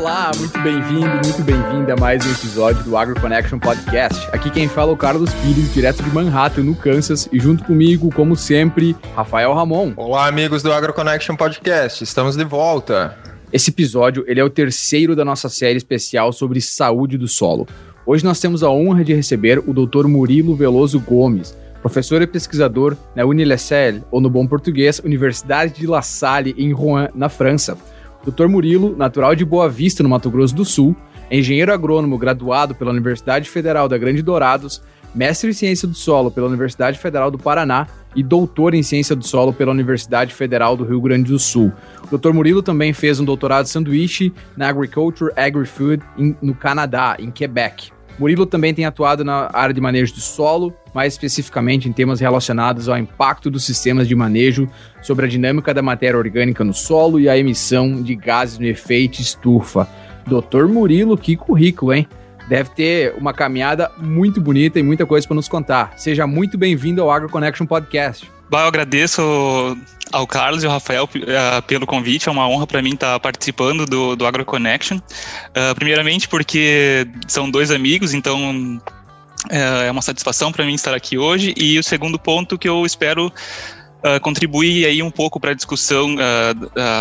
Olá, muito bem-vindo, muito bem-vinda a mais um episódio do Agro Connection Podcast. Aqui quem fala é o Carlos Pires, direto de Manhattan, no Kansas, e junto comigo, como sempre, Rafael Ramon. Olá, amigos do Agro Connection Podcast, estamos de volta. Esse episódio, ele é o terceiro da nossa série especial sobre saúde do solo. Hoje nós temos a honra de receber o Dr. Murilo Veloso Gomes, professor e pesquisador na Unilessel, ou no bom português, Universidade de La Salle, em Rouen, na França. Dr. Murilo, natural de Boa Vista, no Mato Grosso do Sul, engenheiro agrônomo graduado pela Universidade Federal da Grande Dourados, mestre em ciência do solo pela Universidade Federal do Paraná e doutor em ciência do solo pela Universidade Federal do Rio Grande do Sul. O Dr. Murilo também fez um doutorado sanduíche na Agriculture Agri-Food no Canadá, em Quebec. Murilo também tem atuado na área de manejo de solo, mais especificamente em temas relacionados ao impacto dos sistemas de manejo sobre a dinâmica da matéria orgânica no solo e a emissão de gases no efeito estufa. Doutor Murilo, que currículo, hein? Deve ter uma caminhada muito bonita e muita coisa para nos contar. Seja muito bem-vindo ao Agro Connection Podcast. Bah, eu agradeço ao Carlos e ao Rafael uh, pelo convite. É uma honra para mim estar tá participando do, do AgroConnection. Uh, primeiramente porque são dois amigos, então uh, é uma satisfação para mim estar aqui hoje. E o segundo ponto que eu espero contribuir aí um pouco para a discussão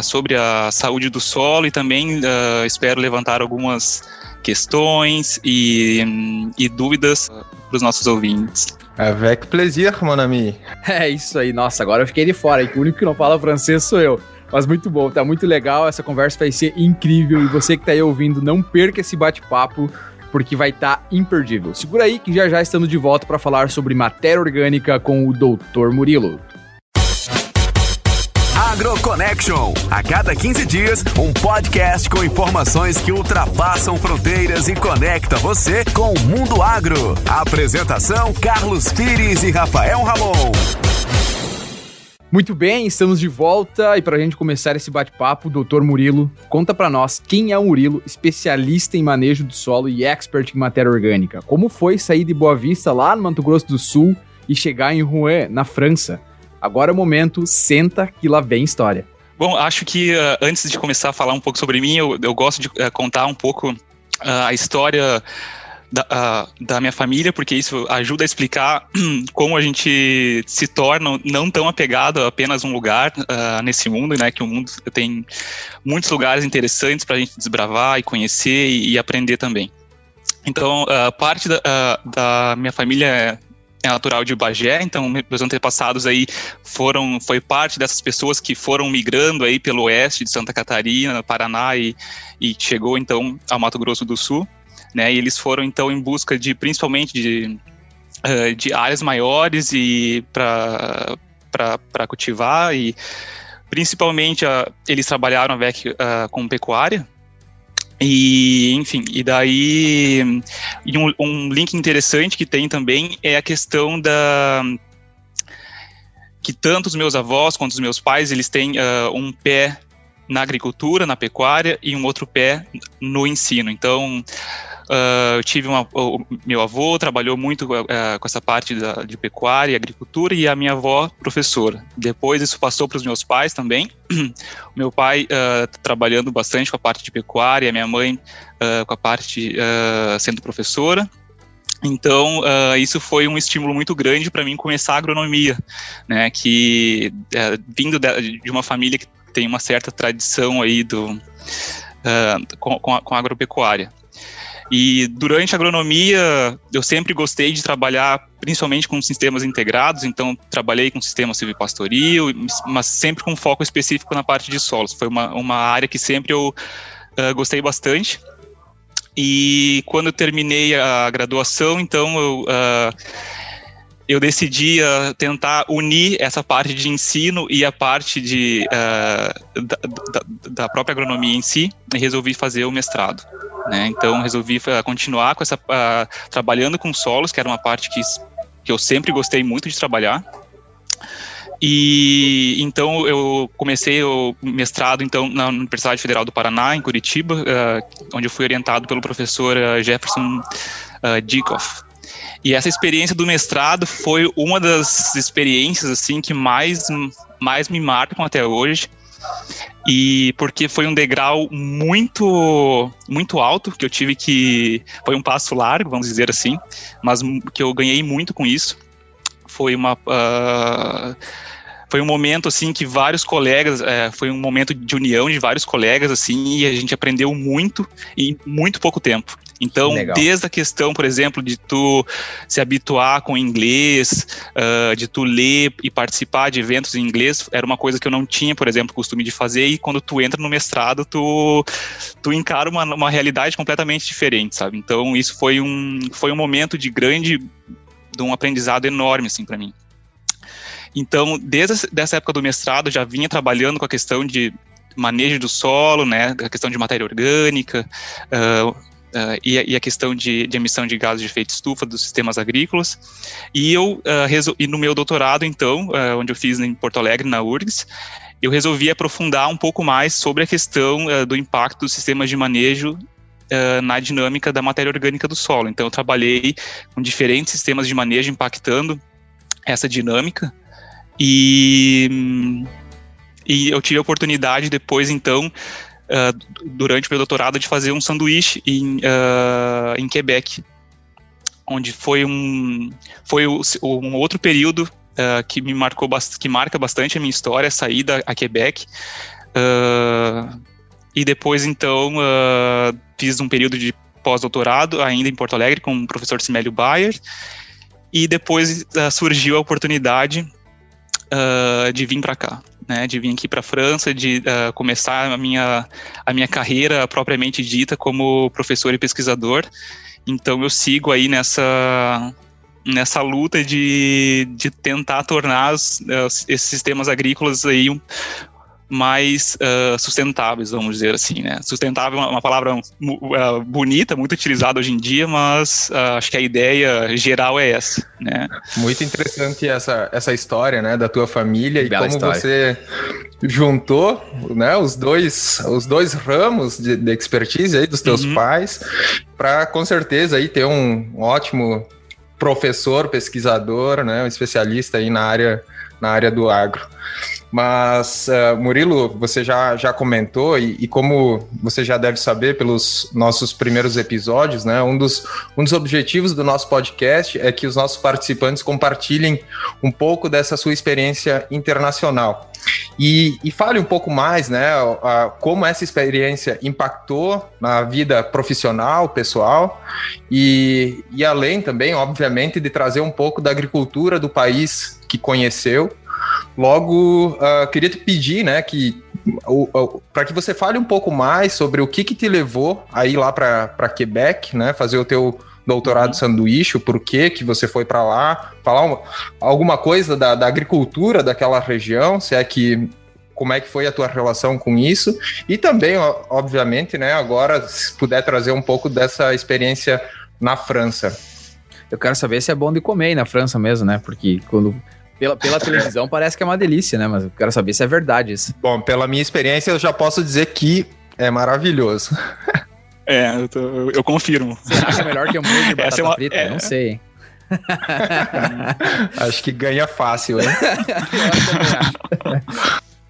sobre a saúde do solo e também espero levantar algumas questões e, e dúvidas os nossos ouvintes. Avec plaisir, mon ami. É isso aí. Nossa, agora eu fiquei de fora. E o único que não fala francês sou eu. Mas muito bom, tá muito legal. Essa conversa vai ser incrível. E você que tá aí ouvindo, não perca esse bate-papo, porque vai estar tá imperdível. Segura aí que já já estamos de volta para falar sobre matéria orgânica com o Dr. Murilo. AgroConnection. A cada 15 dias, um podcast com informações que ultrapassam fronteiras e conecta você com o mundo agro. Apresentação: Carlos Pires e Rafael Ramon. Muito bem, estamos de volta e para a gente começar esse bate-papo, doutor Murilo, conta para nós quem é o Murilo, especialista em manejo do solo e expert em matéria orgânica. Como foi sair de Boa Vista lá no Mato Grosso do Sul e chegar em Rouen, na França? Agora é o momento, senta que lá vem história. Bom, acho que uh, antes de começar a falar um pouco sobre mim, eu, eu gosto de uh, contar um pouco uh, a história da, da, minha família, porque isso ajuda a explicar como a gente se torna não tão apegado a apenas um lugar nesse mundo, né? Que o mundo tem muitos lugares interessantes para a gente desbravar e conhecer e, e aprender também. Então, parte da, da minha família é natural de Bagé, então meus antepassados aí foram, foi parte dessas pessoas que foram migrando aí pelo oeste de Santa Catarina, Paraná e, e chegou então ao Mato Grosso do Sul, né, e eles foram então em busca de, principalmente de, uh, de áreas maiores e para cultivar e principalmente uh, eles trabalharam avec, uh, com pecuária, e, enfim, e daí. E um, um link interessante que tem também é a questão da que tanto os meus avós quanto os meus pais eles têm uh, um pé na agricultura, na pecuária e um outro pé no ensino. Então, Uh, eu tive uma, o meu avô trabalhou muito uh, com essa parte da, de pecuária e agricultura e a minha avó professora. Depois isso passou para os meus pais também. o meu pai uh, trabalhando bastante com a parte de pecuária, minha mãe com a parte sendo professora. Então, uh, isso foi um estímulo muito grande para mim começar a agronomia, né? Que uh, vindo de, de, uma família que tem uma certa tradição aí do, uh, com, com, a, com a agropecuária. E durante a agronomia, eu sempre gostei de trabalhar principalmente com sistemas integrados, então trabalhei com sistema silvipastoril, mas sempre com foco específico na parte de solos. Foi uma, uma área que sempre eu uh, gostei bastante. E quando eu terminei a graduação, então eu, uh, eu decidi uh, tentar unir essa parte de ensino e a parte de, uh, da, da, da, própria agronomia em si, e resolvi fazer o mestrado. Né? Então resolvi continuar com essa trabalhando com solos, que era uma parte que, que eu sempre gostei muito de trabalhar. E então eu comecei o mestrado então na Universidade Federal do Paraná em Curitiba, uh, onde eu fui orientado pelo professor uh, Jefferson uh. E essa experiência do mestrado foi uma das experiências assim que mais mais me marcam até hoje, e porque foi um degrau muito muito alto que eu tive que foi um passo largo vamos dizer assim mas que eu ganhei muito com isso. Foi uma uh, foi um momento assim que vários colegas é, foi um momento de união de vários colegas assim e a gente aprendeu muito em muito pouco tempo então, Legal. desde a questão, por exemplo, de tu se habituar com inglês, uh, de tu ler e participar de eventos em inglês, era uma coisa que eu não tinha, por exemplo, costume de fazer, e quando tu entra no mestrado, tu, tu encara uma, uma realidade completamente diferente, sabe? Então, isso foi um, foi um momento de grande, de um aprendizado enorme, assim, para mim. Então, desde essa época do mestrado, já vinha trabalhando com a questão de manejo do solo, né, a questão de matéria orgânica, uh, Uh, e, e, a questão de, de, emissão de gases de efeito estufa dos sistemas agrícolas. E eu, uh, e no meu doutorado, então, uh, onde eu fiz em Porto Alegre, na URGS, eu resolvi aprofundar um pouco mais sobre a questão do impacto dos sistemas de manejo na dinâmica da matéria orgânica do solo. Então, eu trabalhei com diferentes sistemas de manejo impactando essa dinâmica e, e eu tive a oportunidade depois, então, uh, durante o meu doutorado de fazer um sanduíche em, uh, em Quebec, onde foi um, foi um outro período uh, que me marcou, que marca bastante a minha história, a saída a Quebec. e depois, então, fiz um período de pós-doutorado ainda em Porto Alegre com o professor Simélio Bayer. E depois surgiu a oportunidade de vir para cá né, de vir aqui para a França, de uh, começar a minha, a minha carreira propriamente dita como professor e pesquisador. Então eu sigo aí nessa nessa luta de, de tentar tornar os, esses sistemas agrícolas aí um, mais uh, sustentáveis, vamos dizer assim, né? Sustentável é uma palavra uh, bonita, muito utilizada hoje em dia, mas uh, acho que a ideia geral é essa, né? Muito interessante essa, essa história, né, da tua família Bela e como história. você juntou, né, os dois, os dois ramos de, de expertise aí dos teus uhum. pais para com certeza aí ter um, um ótimo professor, pesquisador, né, um especialista aí na área na área do agro. Mas, uh, Murilo, você já, já comentou, e, e, como você já deve saber pelos nossos primeiros episódios, né, um, dos, um dos objetivos do nosso podcast é que os nossos participantes compartilhem um pouco dessa sua experiência internacional. E, e fale um pouco mais, né, como essa experiência impactou na vida profissional, pessoal, e, e além também, obviamente, de trazer um pouco da agricultura do país que conheceu Logo, uh, queria te pedir, né, que para que você fale um pouco mais sobre o que, que te levou aí lá para Quebec, né, fazer o teu doutorado uhum. sanduíche, o porquê que você foi para lá, falar uma, alguma coisa da, da agricultura daquela região, se é que como é que foi a tua relação com isso e também, obviamente, né, agora se puder trazer um pouco dessa experiência na França. Eu quero saber se é bom de comer na França mesmo, né? Porque quando pela, pela televisão parece que é uma delícia, né? Mas eu quero saber se é verdade isso. Bom, pela minha experiência, eu já posso dizer que é maravilhoso. É, eu, tô, eu, eu confirmo. Será que é melhor que hambúrguer de batata é uma, frita? É... Não sei. acho que ganha fácil, hein?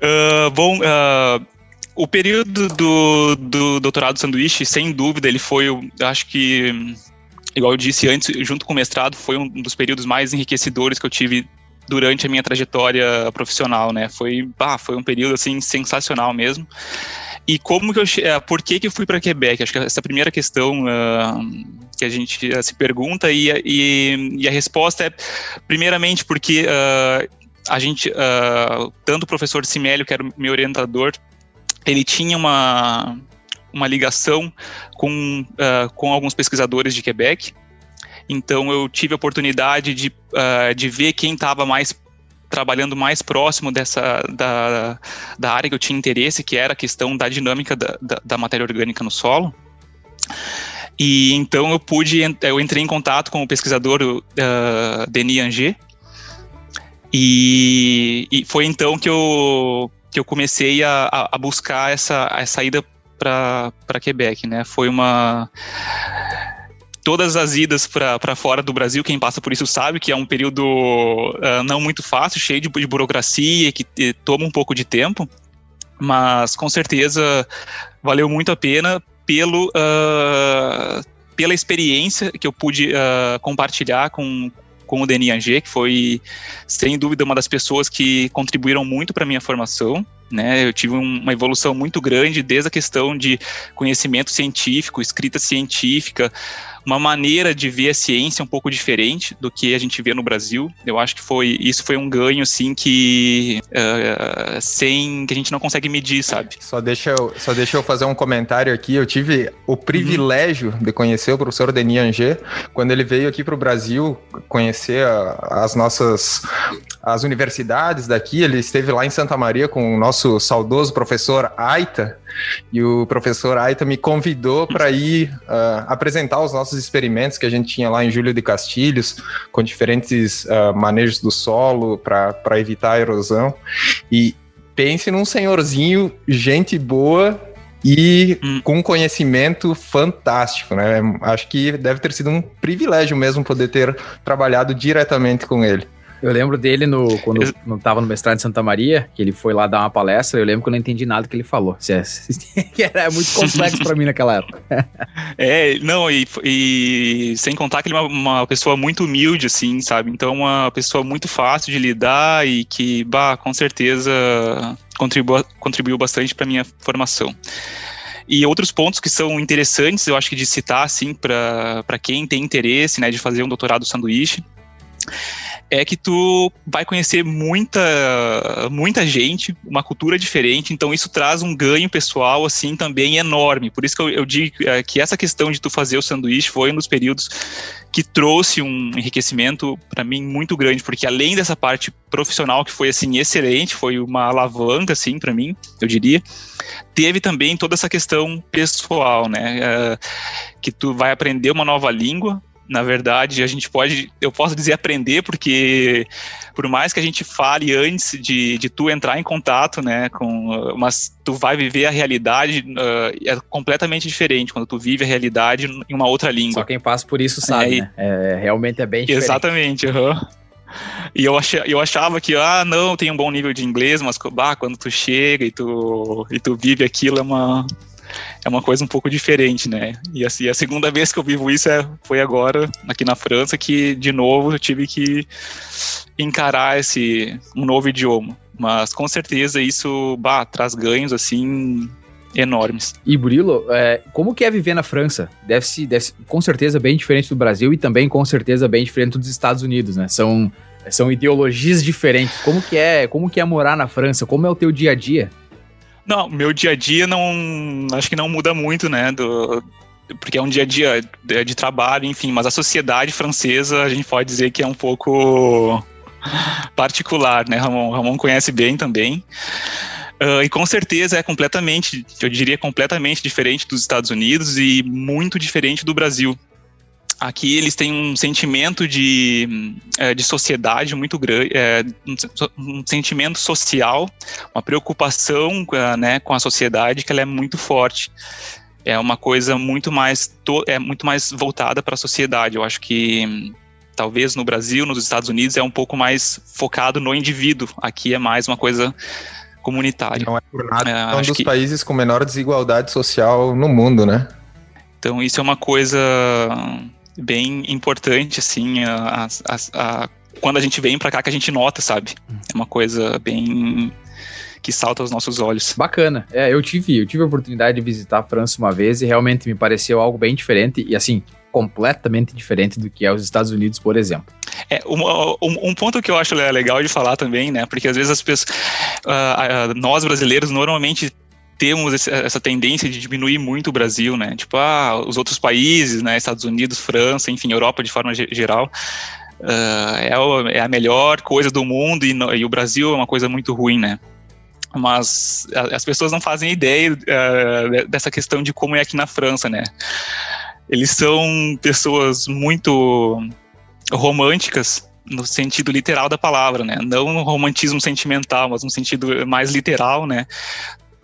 uh, bom, uh, o período do, do doutorado sanduíche, sem dúvida, ele foi, acho que, igual eu disse antes, junto com o mestrado, foi um dos períodos mais enriquecedores que eu tive durante a minha trajetória profissional, né? Foi, ah, foi um período assim sensacional mesmo. E como que eu, uh, por que que eu fui para Quebec? Acho que essa é a primeira questão uh, que a gente uh, se pergunta e, e, e, a resposta é, primeiramente, porque a gente, tanto o professor Simélio, que era meu orientador, ele tinha uma, uma ligação com, com alguns pesquisadores de Quebec, então eu tive a oportunidade de, uh, de ver quem estava mais trabalhando mais próximo dessa da, da área que eu tinha interesse, que era a questão da dinâmica da, da, da matéria orgânica no solo. E então eu pude, eu entrei em contato com o pesquisador uh, Denis Anger, e, e, foi então que eu, que eu comecei a, a buscar essa, a saída para Quebec, né? Foi uma todas as idas para fora do Brasil, quem passa por isso sabe que é um período uh, não muito fácil, cheio de, de burocracia, que toma um pouco de tempo. mas com certeza valeu muito a pena pelo uh, pela experiência que eu pude uh, compartilhar com, com o Anger, que foi, sem dúvida, uma das pessoas que contribuíram muito para a minha formação. Né, eu tive uma evolução muito grande desde a questão de conhecimento científico, escrita científica, uma maneira de ver a ciência um pouco diferente do que a gente vê no Brasil. Eu acho que foi isso foi um ganho assim que uh, sem que a gente não consegue medir, sabe? Só deixa eu, só deixa eu fazer um comentário aqui. Eu tive o privilégio uhum. de conhecer o professor Denis Anger quando ele veio aqui para o Brasil conhecer a, as nossas as universidades daqui. Ele esteve lá em Santa Maria com o nosso saudoso professor Aita e o professor Aita me convidou para ir uh, apresentar os nossos experimentos que a gente tinha lá em Júlio de Castilhos, com diferentes uh, manejos do solo para evitar a erosão. E pense num senhorzinho, gente boa, e hum. com conhecimento fantástico, né? Acho que deve ter sido um privilégio mesmo poder ter trabalhado diretamente com ele. Eu lembro dele no, quando eu não tava no mestrado em Santa Maria, que ele foi lá dar uma palestra, eu lembro que eu não entendi nada que ele falou. que era muito complexo para mim naquela época. É, não, e, e, sem contar que ele é uma, uma, pessoa muito humilde, assim, sabe? Então, uma pessoa muito fácil de lidar e que, bah, com certeza contribuiu, contribuiu bastante para minha formação. E outros pontos que são interessantes, eu acho que de citar, assim, para quem tem interesse, né, de fazer um doutorado sanduíche, é que tu vai conhecer muita, muita gente, uma cultura diferente, então isso traz um ganho pessoal, assim, também enorme. Por isso que eu, eu digo é, que essa questão de tu fazer o sanduíche foi um dos períodos que trouxe um enriquecimento para mim muito grande, porque além dessa parte profissional que foi, assim, excelente, foi uma alavanca, assim, para mim, eu diria, teve também toda essa questão pessoal, né, uh, que tu vai aprender uma nova língua, na verdade, a gente pode, eu posso dizer aprender, porque por mais que a gente fale antes de, de tu entrar em contato, né, com, mas tu vai viver a realidade, uh, é completamente diferente quando tu vive a realidade em uma outra língua. Só quem passa por isso sabe, é, né? É, realmente é bem diferente. Exatamente, uhum. E eu, ach, eu achava que, ah, não, tem um bom nível de inglês, mas bah, quando tu chega e tu, e tu vive aquilo é uma, é uma coisa um pouco diferente, né? E assim, a segunda vez que eu vivo isso é, foi agora, aqui na França, que de novo eu tive que encarar esse um novo idioma. Mas com certeza isso bah, traz ganhos assim enormes. E Burilo, é, como que é viver na França? Deve se, deve -se, com certeza bem diferente do Brasil e também com certeza bem diferente dos Estados Unidos, né? São, são ideologias diferentes. Como que é, como que é morar na França? Como é o teu dia a dia? Não, meu dia a dia não. Acho que não muda muito, né? Do, porque é um dia a dia de, de trabalho, enfim, mas a sociedade francesa a gente pode dizer que é um pouco particular, né? Ramon, Ramon conhece bem também. Uh, e com certeza é completamente, eu diria completamente diferente dos Estados Unidos e muito diferente do Brasil. Aqui eles têm um sentimento de, é, de sociedade muito grande, é, um, sentimento social, uma preocupação é, né, com a sociedade que ela é muito forte. É uma coisa muito mais, é muito mais voltada para a sociedade. Eu acho que talvez no Brasil, nos Estados Unidos, é um pouco mais focado no indivíduo. Aqui é mais uma coisa comunitária. Não é por nada. É, um dos que... países com menor desigualdade social no mundo, né? Então isso é uma coisa bem importante, assim, a, a, a, quando a gente vem para cá que a gente nota, sabe? É uma coisa bem que salta aos nossos olhos. Bacana. É, eu tive, eu tive a oportunidade de visitar a França uma vez e realmente me pareceu algo bem diferente e assim, completamente diferente do que é os Estados Unidos, por exemplo. É, um, um, um, ponto que eu acho legal de falar também, né? Porque às vezes as pessoas, uh, uh, nós brasileiros normalmente temos essa tendência de diminuir muito o Brasil, né? Tipo, ah, os outros países, né? Estados Unidos, França, enfim, Europa de forma geral, uh, é, o, é, a melhor coisa do mundo e, no, e, o Brasil é uma coisa muito ruim, né? Mas as pessoas não fazem ideia uh, dessa questão de como é aqui na França, né? Eles são pessoas muito românticas no sentido literal da palavra, né? Não romantismo sentimental, mas no sentido mais literal, né?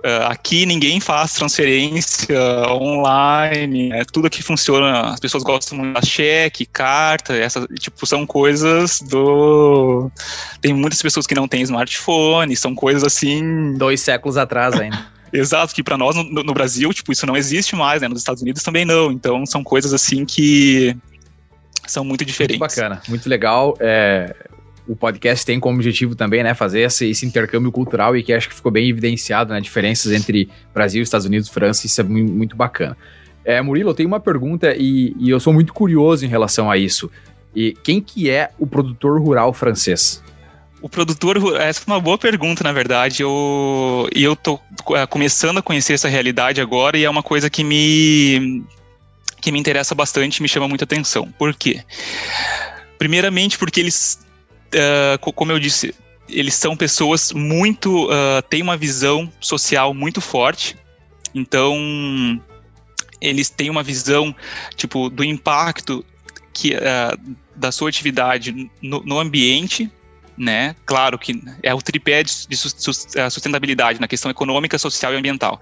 Uh, aqui ninguém faz transferência online, é tudo aqui funciona, as pessoas gostam muito da cheque, carta, essas, tipo, são coisas do... Tem muitas pessoas que não têm smartphone, são coisas assim... Dois séculos atrás ainda. Exato, que para nós no, no, Brasil, tipo, isso não existe mais, né? Nos Estados Unidos também não. Então são coisas assim que são muito diferentes. Muito bacana, muito legal. É, o podcast tem como objetivo também, né, fazer esse, esse, intercâmbio cultural e que acho que ficou bem evidenciado, né, diferenças entre Brasil, Estados Unidos, França, isso é muito, bacana. É, Murilo, eu tenho uma pergunta e, e, eu sou muito curioso em relação a isso. E quem que é o produtor rural francês? O produtor, essa é uma boa pergunta, na verdade. Eu, e eu tô é, começando a conhecer essa realidade agora e é uma coisa que me que me interessa bastante, me chama muita atenção. Por quê? Primeiramente porque eles uh, como eu disse, eles são pessoas muito. Uh, têm uma visão social muito forte. Então, eles têm uma visão, tipo, do impacto que, uh, da sua atividade no, no ambiente né? Claro que é o tripé de é, sustentabilidade na questão econômica, social e ambiental.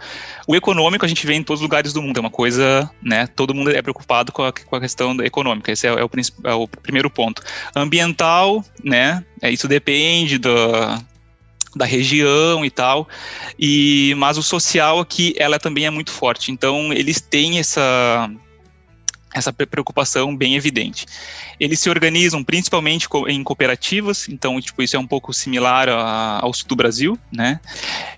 O econômico a gente vê em todos os lugares do mundo, é uma coisa, né? Todo mundo é preocupado com a, com a questão econômica, esse é, é, o, é o primeiro ponto. Ambiental, né? É, isso depende do, da região e tal. E mas o social aqui ela também é muito forte. Então eles têm essa essa preocupação bem evidente. Eles se organizam principalmente em cooperativas, então tipo isso é um pouco similar a, ao sul do Brasil, né?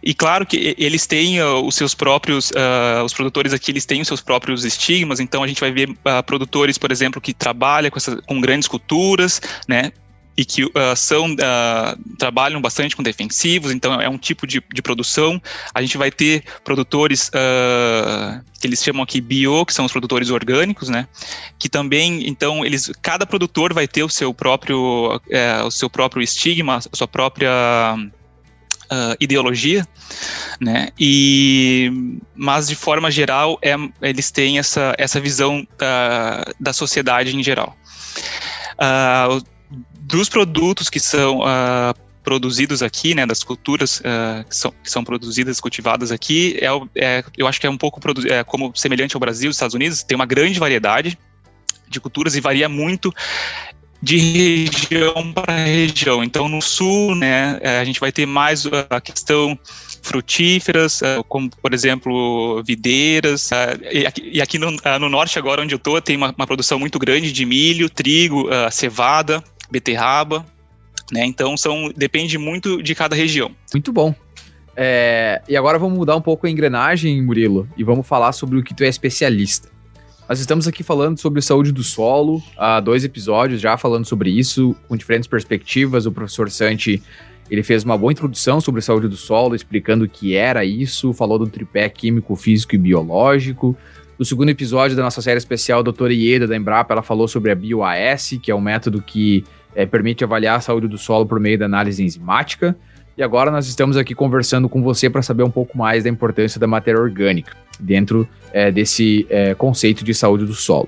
E claro que eles têm uh, os seus próprios, uh, os produtores aqui eles têm os seus próprios estigmas, então a gente vai ver uh, produtores, por exemplo, que trabalham com, essa, com grandes culturas, né? E que uh, são uh, trabalham bastante com defensivos, então é um tipo de, de produção. A gente vai ter produtores uh, que eles chamam aqui bio, que são os produtores orgânicos, né? Que também, então, eles, cada produtor vai ter o seu próprio, é, o seu próprio estigma, a sua própria ideologia, né? E mas de forma geral, é, eles têm essa essa visão da sociedade em geral. Uh, dos produtos que são uh, produzidos aqui, né, das culturas uh, que, são, que são produzidas, cultivadas aqui, é, é, eu acho que é um pouco é, como semelhante ao Brasil, Estados Unidos, tem uma grande variedade de culturas e varia muito de região para região. Então, no sul, né, é, a gente vai ter mais a questão frutíferas, é, como, por exemplo, videiras. E aqui, e aqui no, no, norte, agora onde eu estou, tem uma, uma, produção muito grande de milho, trigo, cevada beterraba, né? Então são depende muito de cada região. Muito bom. É, e agora vamos mudar um pouco a engrenagem, Murilo, e vamos falar sobre o que tu é especialista. Nós estamos aqui falando sobre saúde do solo, há dois episódios já falando sobre isso, com diferentes perspectivas. O professor Santi ele fez uma boa introdução sobre saúde do solo, explicando o que era isso, falou do tripé químico, físico e biológico. No segundo episódio da nossa série especial, a doutora Ieda da Embrapa, ela falou sobre a BioAS, que é um método que é, permite avaliar a saúde do solo por meio da análise enzimática. E agora nós estamos aqui conversando com você para saber um pouco mais da importância da matéria orgânica dentro é, desse é, conceito de saúde do solo.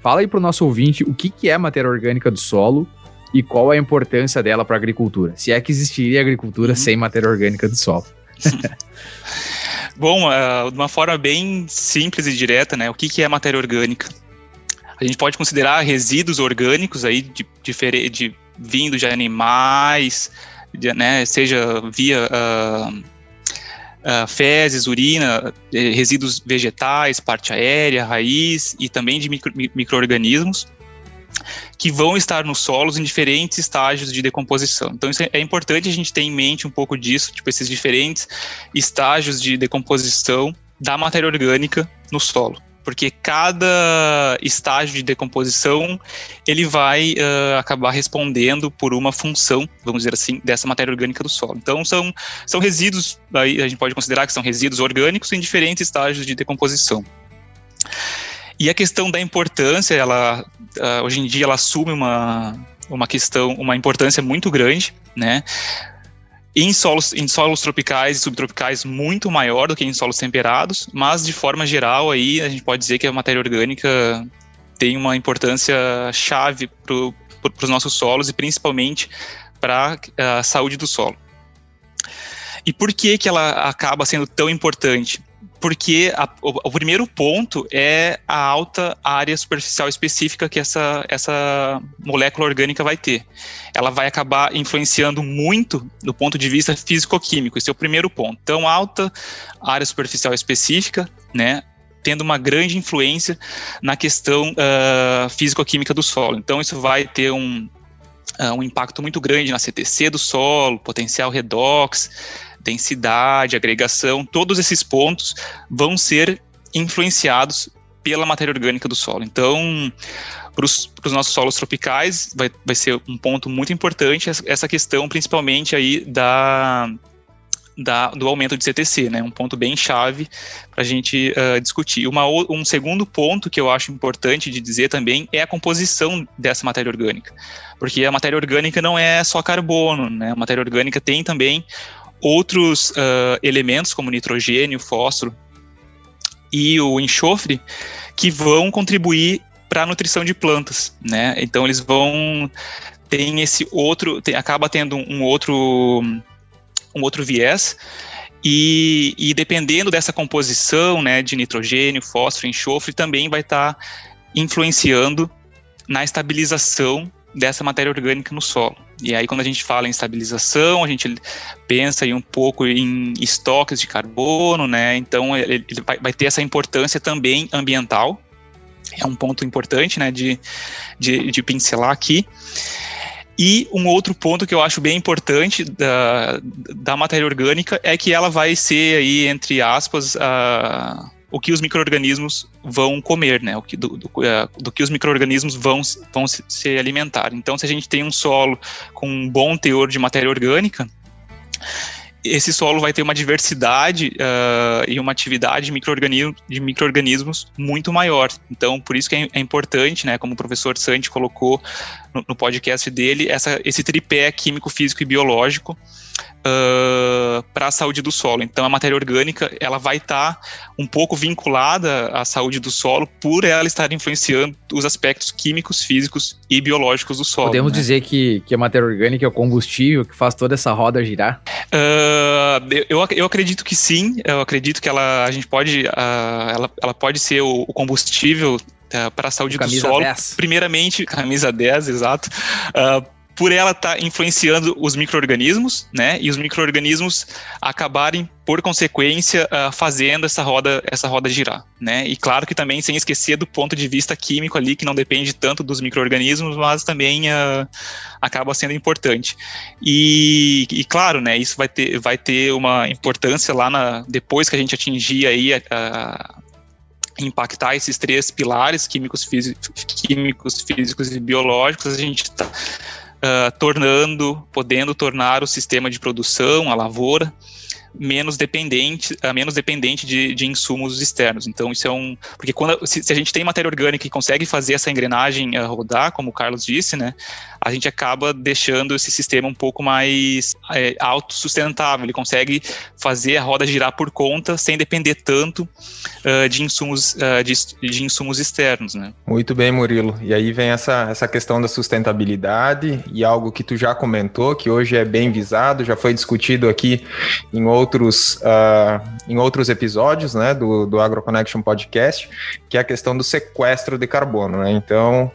Fala aí para o nosso ouvinte o que, que é matéria orgânica do solo e qual é a importância dela para a agricultura. Se é que existiria agricultura uhum. sem matéria orgânica do solo. Bom, uh, de uma forma bem simples e direta, né? O que, que é matéria orgânica? A gente pode considerar resíduos orgânicos aí de, de, de vindo de animais, de, né, seja via uh, uh, fezes, urina, eh, resíduos vegetais, parte aérea, raiz e também de micro, micro-organismos que vão estar nos solos em diferentes estágios de decomposição. Então é, é importante a gente ter em mente um pouco disso, tipo esses diferentes estágios de decomposição da matéria orgânica no solo porque cada estágio de decomposição ele vai uh, acabar respondendo por uma função, vamos dizer assim, dessa matéria orgânica do solo. Então são, são resíduos, aí a gente pode considerar que são resíduos orgânicos em diferentes estágios de decomposição. E a questão da importância, ela uh, hoje em dia ela assume uma, uma questão, uma importância muito grande, né? Em solos, em solos tropicais e subtropicais muito maior do que em solos temperados, mas de forma geral aí a gente pode dizer que a matéria orgânica tem uma importância chave para os nossos solos e principalmente para a saúde do solo. E por que, que ela acaba sendo tão importante? Porque a, o, o, primeiro ponto é a alta área superficial específica que essa, essa molécula orgânica vai ter. Ela vai acabar influenciando muito do ponto de vista físico-químico, esse é o primeiro ponto. Então, alta área superficial específica, né, tendo uma grande influência na questão uh, físico-química do solo. Então, isso vai ter um, uh, um impacto muito grande na CTC do solo, potencial redox, densidade, agregação, todos esses pontos vão ser influenciados pela matéria orgânica do solo. Então, para os nossos solos tropicais, vai, vai ser um ponto muito importante essa questão, principalmente aí da, da, do aumento de CTC, né? Um ponto bem chave para a gente uh, discutir. Uma, um segundo ponto que eu acho importante de dizer também é a composição dessa matéria orgânica, porque a matéria orgânica não é só carbono, né? A matéria orgânica tem também outros uh, elementos, como nitrogênio, fósforo e o enxofre, que vão contribuir para a nutrição de plantas, né? Então eles vão tem esse outro, tem, acaba tendo um outro um outro viés e, e, dependendo dessa composição, né, de nitrogênio, fósforo, enxofre, também vai estar tá influenciando na estabilização dessa matéria orgânica no solo. E aí, quando a gente fala em estabilização, a gente pensa aí um pouco em estoques de carbono, né? Então, ele vai, ter essa importância também ambiental. É um ponto importante, né, de, de, de pincelar aqui. E um outro ponto que eu acho bem importante da, da matéria orgânica é que ela vai ser aí, entre aspas, a, o que os micro-organismos vão comer, né? O que, do, do, uh, do que os micro-organismos vão, vão se, se alimentar. Então, se a gente tem um solo com um bom teor de matéria orgânica, esse solo vai ter uma diversidade uh, e uma atividade de micro-organismos micro muito maior. Então, por isso que é, é, importante, né, como o professor Santi colocou no, no podcast dele, essa, esse tripé químico, físico e biológico uh, para a saúde do solo. Então, a matéria orgânica ela vai estar tá um pouco vinculada à saúde do solo por ela estar influenciando os aspectos químicos, físicos e biológicos do solo. Podemos né? dizer que, que a matéria orgânica é o combustível que faz toda essa roda girar? Uh, eu, eu acredito que sim. Eu acredito que ela, a gente pode, uh, ela, ela pode ser o, o combustível para a saúde camisa do solo. 10. Primeiramente, camisa 10, exato. Uh, por ela estar tá influenciando os micro-organismos, né? E os micro-organismos acabarem, por consequência, uh, fazendo essa roda, essa roda girar, né? E claro que também sem esquecer do ponto de vista químico ali, que não depende tanto dos micro-organismos, mas também uh, acaba sendo importante. E, e, claro, né? Isso vai ter, vai ter uma importância lá na, depois que a gente atingir aí a, a impactar esses três pilares químicos, químicos, físicos e biológicos, a gente está uh, tornando, podendo tornar o sistema de produção, a lavoura, menos dependente, uh, menos dependente de, de, insumos externos. Então isso é um, porque quando se, se, a gente tem matéria orgânica e consegue fazer essa engrenagem uh, rodar, como o Carlos disse, né, a gente acaba deixando esse sistema um pouco mais é, autossustentável. Ele consegue fazer a roda girar por conta sem depender tanto uh, de insumos uh, de, de, insumos externos, né? Muito bem, Murilo. E aí vem essa, essa questão da sustentabilidade e algo que tu já comentou, que hoje é bem visado, já foi discutido aqui em outros, uh, em outros episódios né, do, do AgroConnection Podcast, que é a questão do sequestro de carbono. Né? Então,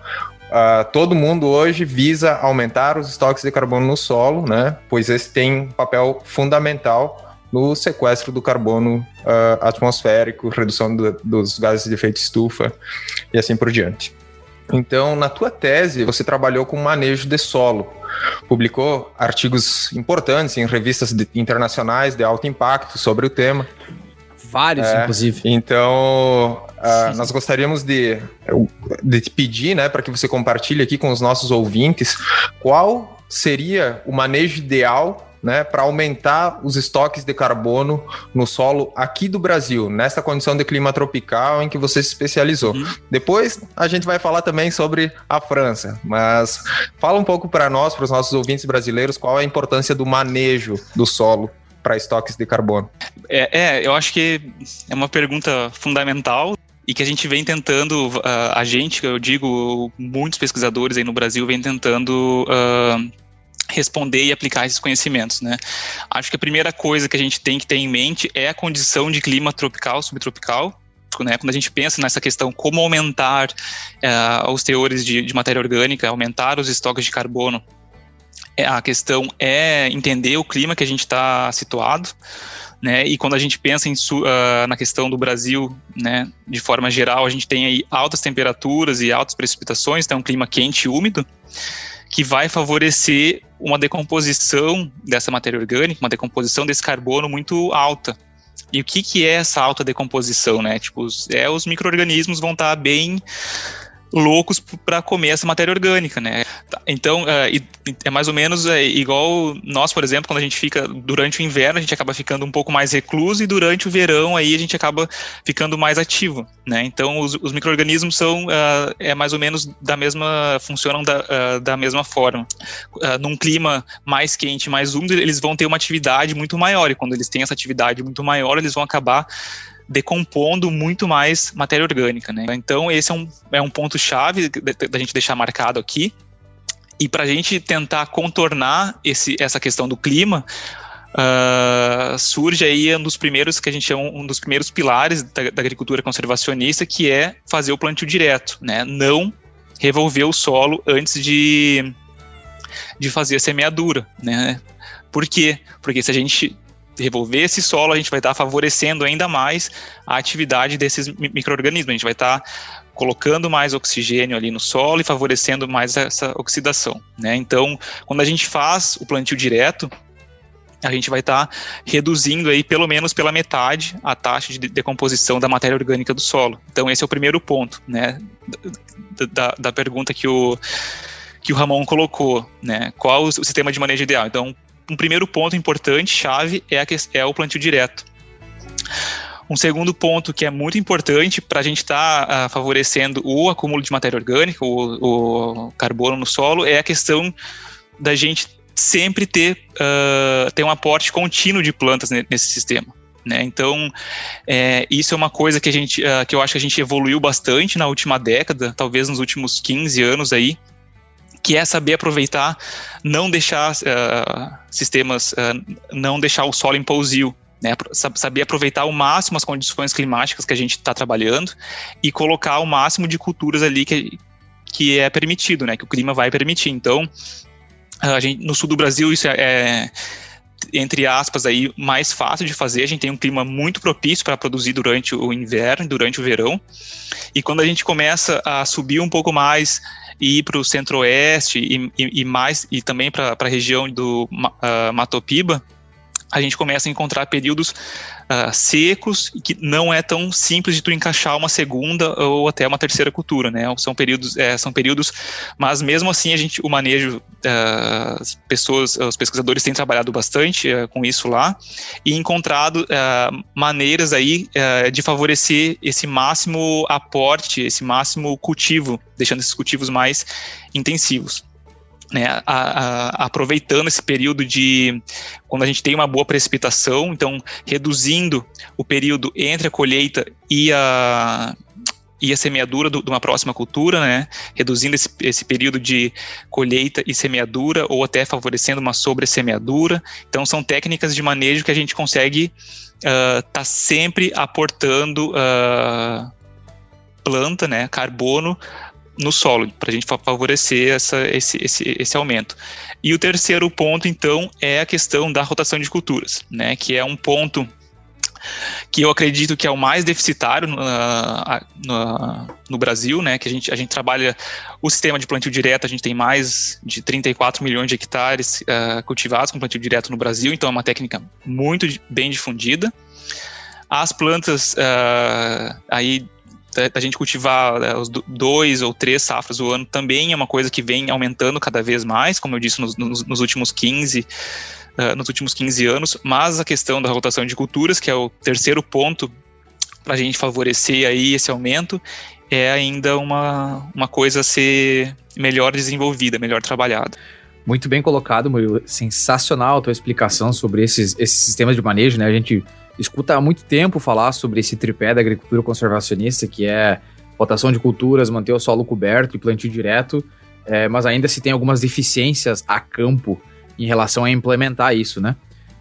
Uh, todo mundo hoje visa aumentar os estoques de carbono no solo, né? Pois esse tem um papel fundamental no sequestro do carbono uh, atmosférico, redução do, dos gases de efeito estufa e assim por diante. Então, na tua tese, você trabalhou com manejo de solo, publicou artigos importantes em revistas de, internacionais de alto impacto sobre o tema. Vários, é, inclusive. Então, uh, nós gostaríamos de, de te pedir, né, para que você compartilhe aqui com os nossos ouvintes qual seria o manejo ideal né, para aumentar os estoques de carbono no solo aqui do Brasil, nessa condição de clima tropical em que você se especializou. Uhum. Depois a gente vai falar também sobre a França, mas fala um pouco para nós, para os nossos ouvintes brasileiros, qual é a importância do manejo do solo para estoques de carbono? É, é, eu acho que é uma pergunta fundamental e que a gente vem tentando, uh, a gente, eu digo, muitos pesquisadores aí no Brasil vem tentando uh, responder e aplicar esses conhecimentos, né? Acho que a primeira coisa que a gente tem que ter em mente é a condição de clima tropical, subtropical, né? Quando a gente pensa nessa questão como aumentar uh, os teores de, de, matéria orgânica, aumentar os estoques de carbono, é, a questão é entender o clima que a gente está situado, né? E quando a gente pensa em, uh, na questão do Brasil, né, de forma geral, a gente tem aí altas temperaturas e altas precipitações, então um clima quente e úmido que vai favorecer uma decomposição dessa matéria orgânica, uma decomposição desse carbono muito alta. E o que, que é essa alta decomposição, né? Tipo, é os micro-organismos vão estar bem loucos para comer essa matéria orgânica, né? Então, é, é mais ou menos é, igual nós, por exemplo, quando a gente fica durante o inverno, a gente acaba ficando um pouco mais recluso e durante o verão aí a gente acaba ficando mais ativo, né? Então, os, os micro-organismos são, uh, é mais ou menos da mesma, funcionam da, da mesma forma. Num clima mais quente, mais úmido, eles vão ter uma atividade muito maior e quando eles têm essa atividade muito maior, eles vão acabar decompondo muito mais matéria orgânica, né? Então esse é um, é um ponto chave da gente deixar marcado aqui. E para a gente tentar contornar esse, essa questão do clima, uh, surge aí um dos primeiros que a gente chama um dos primeiros pilares da, da agricultura conservacionista, que é fazer o plantio direto, né? Não revolver o solo antes de, de fazer a semeadura, né? Por quê? Porque se a gente revolver esse solo, a gente vai estar tá favorecendo ainda mais a atividade desses micro-organismos. A gente vai estar tá colocando mais oxigênio ali no solo e favorecendo mais essa oxidação. Né? Então, quando a gente faz o plantio direto, a gente vai estar tá reduzindo aí pelo menos pela metade a taxa de decomposição da matéria orgânica do solo. Então esse é o primeiro ponto, né, da, da pergunta que o que o Ramon colocou, né, qual o sistema de manejo ideal. Então um primeiro ponto importante, chave, é, a, é o plantio direto. Um segundo ponto que é muito importante para a gente estar tá, uh, favorecendo o acúmulo de matéria orgânica, o, o, carbono no solo, é a questão da gente sempre ter, uh, ter um aporte contínuo de plantas nesse sistema. Né? Então, é, isso é uma coisa que, a gente, uh, que eu acho que a gente evoluiu bastante na última década, talvez nos últimos 15 anos aí, que é saber aproveitar, não deixar uh, sistemas, uh, não deixar o solo impulsivo, né, saber aproveitar ao máximo as condições climáticas que a gente está trabalhando e colocar o máximo de culturas ali que, que é permitido, né, que o clima vai permitir. Então, a gente, no sul do Brasil isso é, é entre aspas aí mais fácil de fazer. A gente tem um clima muito propício para produzir durante o inverno, durante o verão. E quando a gente começa a subir um pouco mais e ir para o centro-oeste e, e, e, mais e também para a região do uh, Matopiba, a gente começa a encontrar períodos uh, secos que não é tão simples de tu encaixar uma segunda ou até uma terceira cultura, né? São períodos, é, são períodos, mas mesmo assim a gente, o manejo, uh, as pessoas, os pesquisadores têm trabalhado bastante uh, com isso lá e encontrado maneiras aí de favorecer esse máximo aporte, esse máximo cultivo, deixando esses cultivos mais intensivos né, a, a, aproveitando esse período de quando a gente tem uma boa precipitação, então reduzindo o período entre a colheita e a, e a semeadura do, de uma próxima cultura, né, reduzindo esse, esse período de colheita e semeadura, ou até favorecendo uma sobre-semeadura. Então, são técnicas de manejo que a gente consegue estar uh, tá sempre aportando uh, planta, né, carbono, no solo, para a gente favorecer essa, esse, esse, esse aumento. E o terceiro ponto, então, é a questão da rotação de culturas, né, que é um ponto que eu acredito que é o mais deficitário no, no, no, Brasil, né, que a gente, a gente trabalha o sistema de plantio direto, a gente tem mais de 34 milhões de hectares uh, cultivados com plantio direto no Brasil, então é uma técnica muito bem difundida. As plantas uh, aí a gente cultivar né, os dois ou três safras o ano também é uma coisa que vem aumentando cada vez mais, como eu disse, nos, nos, nos últimos 15 uh, eh, nos últimos 15 anos, mas a questão da rotação de culturas, que é o terceiro ponto para a gente favorecer aí esse aumento, é ainda uma, uma coisa a ser melhor desenvolvida, melhor trabalhada. Muito bem colocado, Murilo. Sensacional a tua explicação sobre esses, esses sistemas de manejo, né? A gente escuta há muito tempo falar sobre esse tripé da agricultura conservacionista, que é rotação de culturas, manter o solo coberto e plantio direto, é, mas ainda se tem algumas deficiências a campo em relação a implementar isso, né?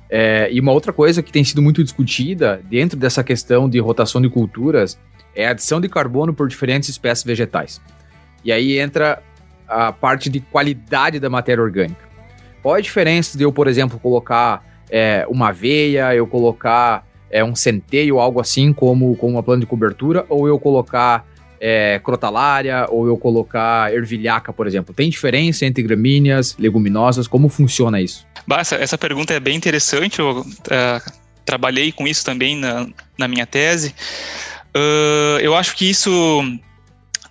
É, e uma outra coisa que tem sido muito discutida dentro dessa questão de rotação de culturas é a adição de carbono por diferentes espécies vegetais. E aí entra a parte de qualidade da matéria orgânica. Qual a diferença de eu, por exemplo, colocar é, uma aveia, eu colocar é, um centeio, algo assim, como, como uma planta de cobertura, ou eu colocar é, crotalária, ou eu colocar ervilhaca, por exemplo? Tem diferença entre gramíneas, leguminosas? Como funciona isso? Bah, essa, essa pergunta é bem interessante. Eu uh, trabalhei com isso também na, na minha tese. Uh, eu acho que isso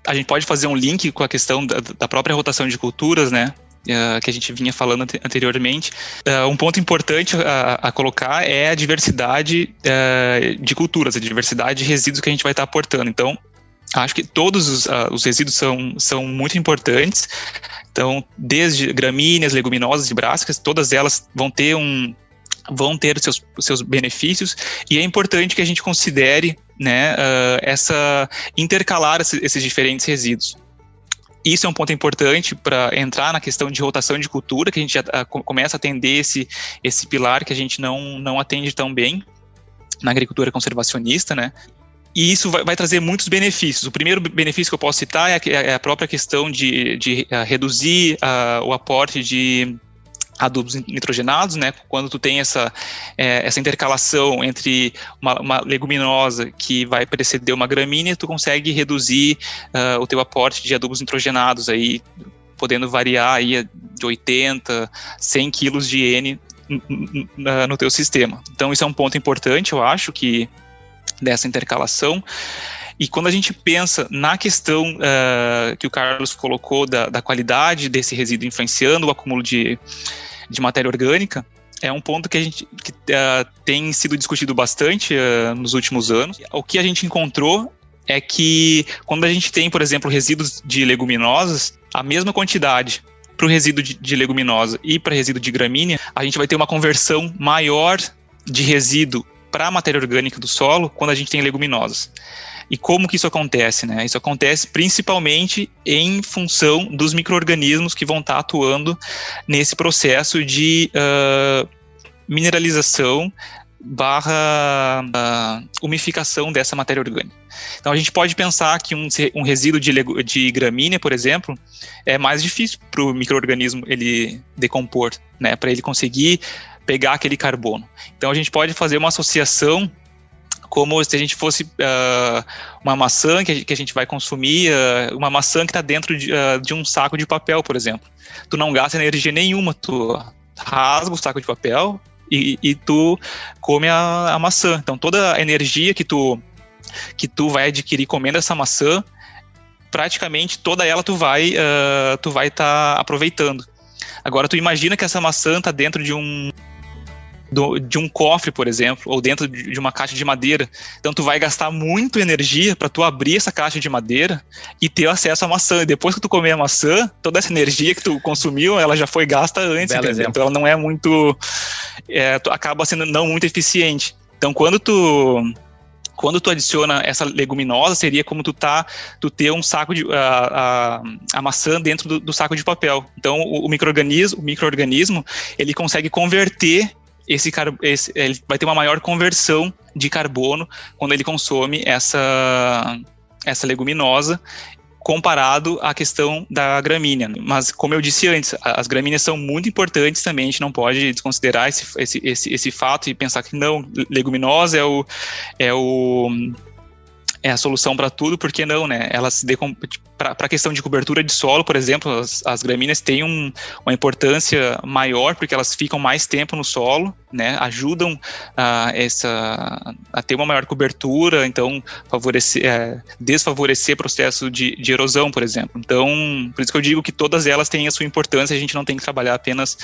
a gente pode fazer um link com a questão da, da própria rotação de culturas, né? Uh, que a gente vinha falando anteriormente. Uh, um ponto importante a, a, colocar é a diversidade uh, de culturas, a diversidade de resíduos que a gente vai estar aportando. Então, acho que todos os, os resíduos são, são muito importantes. Então, desde gramíneas, leguminosas e brásicas, todas elas vão ter um, vão ter seus, seus benefícios e é importante que a gente considere né, essa intercalar esses diferentes resíduos. Isso é um ponto importante para entrar na questão de rotação de cultura, que a gente já uh, começa a atender esse, esse pilar que a gente não, não atende tão bem na agricultura conservacionista, né? E isso vai, vai, trazer muitos benefícios. O primeiro benefício que eu posso citar é a, é a própria questão de, de uh, reduzir o aporte de adubos nitrogenados, né? Quando tu tem essa, é, essa intercalação entre uma, uma, leguminosa que vai preceder uma gramínea, tu consegue reduzir uh, o teu aporte de adubos nitrogenados aí, podendo variar aí de 80, 100 quilos de N no teu sistema. Então isso é um ponto importante, eu acho, que dessa intercalação. E quando a gente pensa na questão uh, que o Carlos colocou da, da, qualidade desse resíduo influenciando o acúmulo de, de matéria orgânica, é um ponto que a gente que, uh, tem sido discutido bastante uh, nos últimos anos. O que a gente encontrou é que quando a gente tem, por exemplo, resíduos de leguminosas, a mesma quantidade para o resíduo de, de leguminosa e para resíduo de gramínea, a gente vai ter uma conversão maior de resíduo para a matéria orgânica do solo quando a gente tem leguminosas. E como que isso acontece? Né? Isso acontece principalmente em função dos micro-organismos que vão estar atuando nesse processo de uh, mineralização barra uh, umificação dessa matéria orgânica. Então a gente pode pensar que um, um resíduo de, de gramínea, por exemplo, é mais difícil para o microorganismo ele decompor, né, para ele conseguir pegar aquele carbono. Então a gente pode fazer uma associação como se a gente fosse uh, uma maçã que a, gente, vai consumir, uh, uma maçã que está dentro de, uh, de, um saco de papel, por exemplo. Tu não gasta energia nenhuma, tu rasga o saco de papel e, e tu come a, a, maçã. Então toda a energia que tu que tu vai adquirir comendo essa maçã, praticamente toda ela tu vai tu vai estar tá aproveitando. Agora tu imagina que essa maçã está dentro de um do, de um cofre, por exemplo, ou dentro de uma caixa de madeira. Então tu vai gastar muito energia para tu abrir essa caixa de madeira e ter acesso à maçã. E depois que tu comer a maçã, toda essa energia que tu consumiu, ela já foi gasta antes, então ela não é muito é, acaba sendo não muito eficiente. Então quando tu quando tu adiciona essa leguminosa, seria como tu tá, tu ter um saco de a, a, a maçã dentro do, do, saco de papel. Então o, o microorganismo, o microorganismo, ele consegue converter esse, esse ele vai ter uma maior conversão de carbono quando ele consome essa essa leguminosa comparado à questão da gramínea. Mas, como eu disse antes, as gramíneas são muito importantes também, a gente não pode desconsiderar esse, esse, esse, esse fato e pensar que não, leguminosa é o, é o é a solução para tudo, porque não, né? Elas se para a questão de cobertura de solo, por exemplo, as, as gramíneas têm um, uma importância maior porque elas ficam mais tempo no solo, né? Ajudam a, essa, a ter uma maior cobertura, então favorecer, é, desfavorecer processo de, de erosão, por exemplo. Então, por isso que eu digo que todas elas têm a sua importância, a gente não tem que trabalhar apenas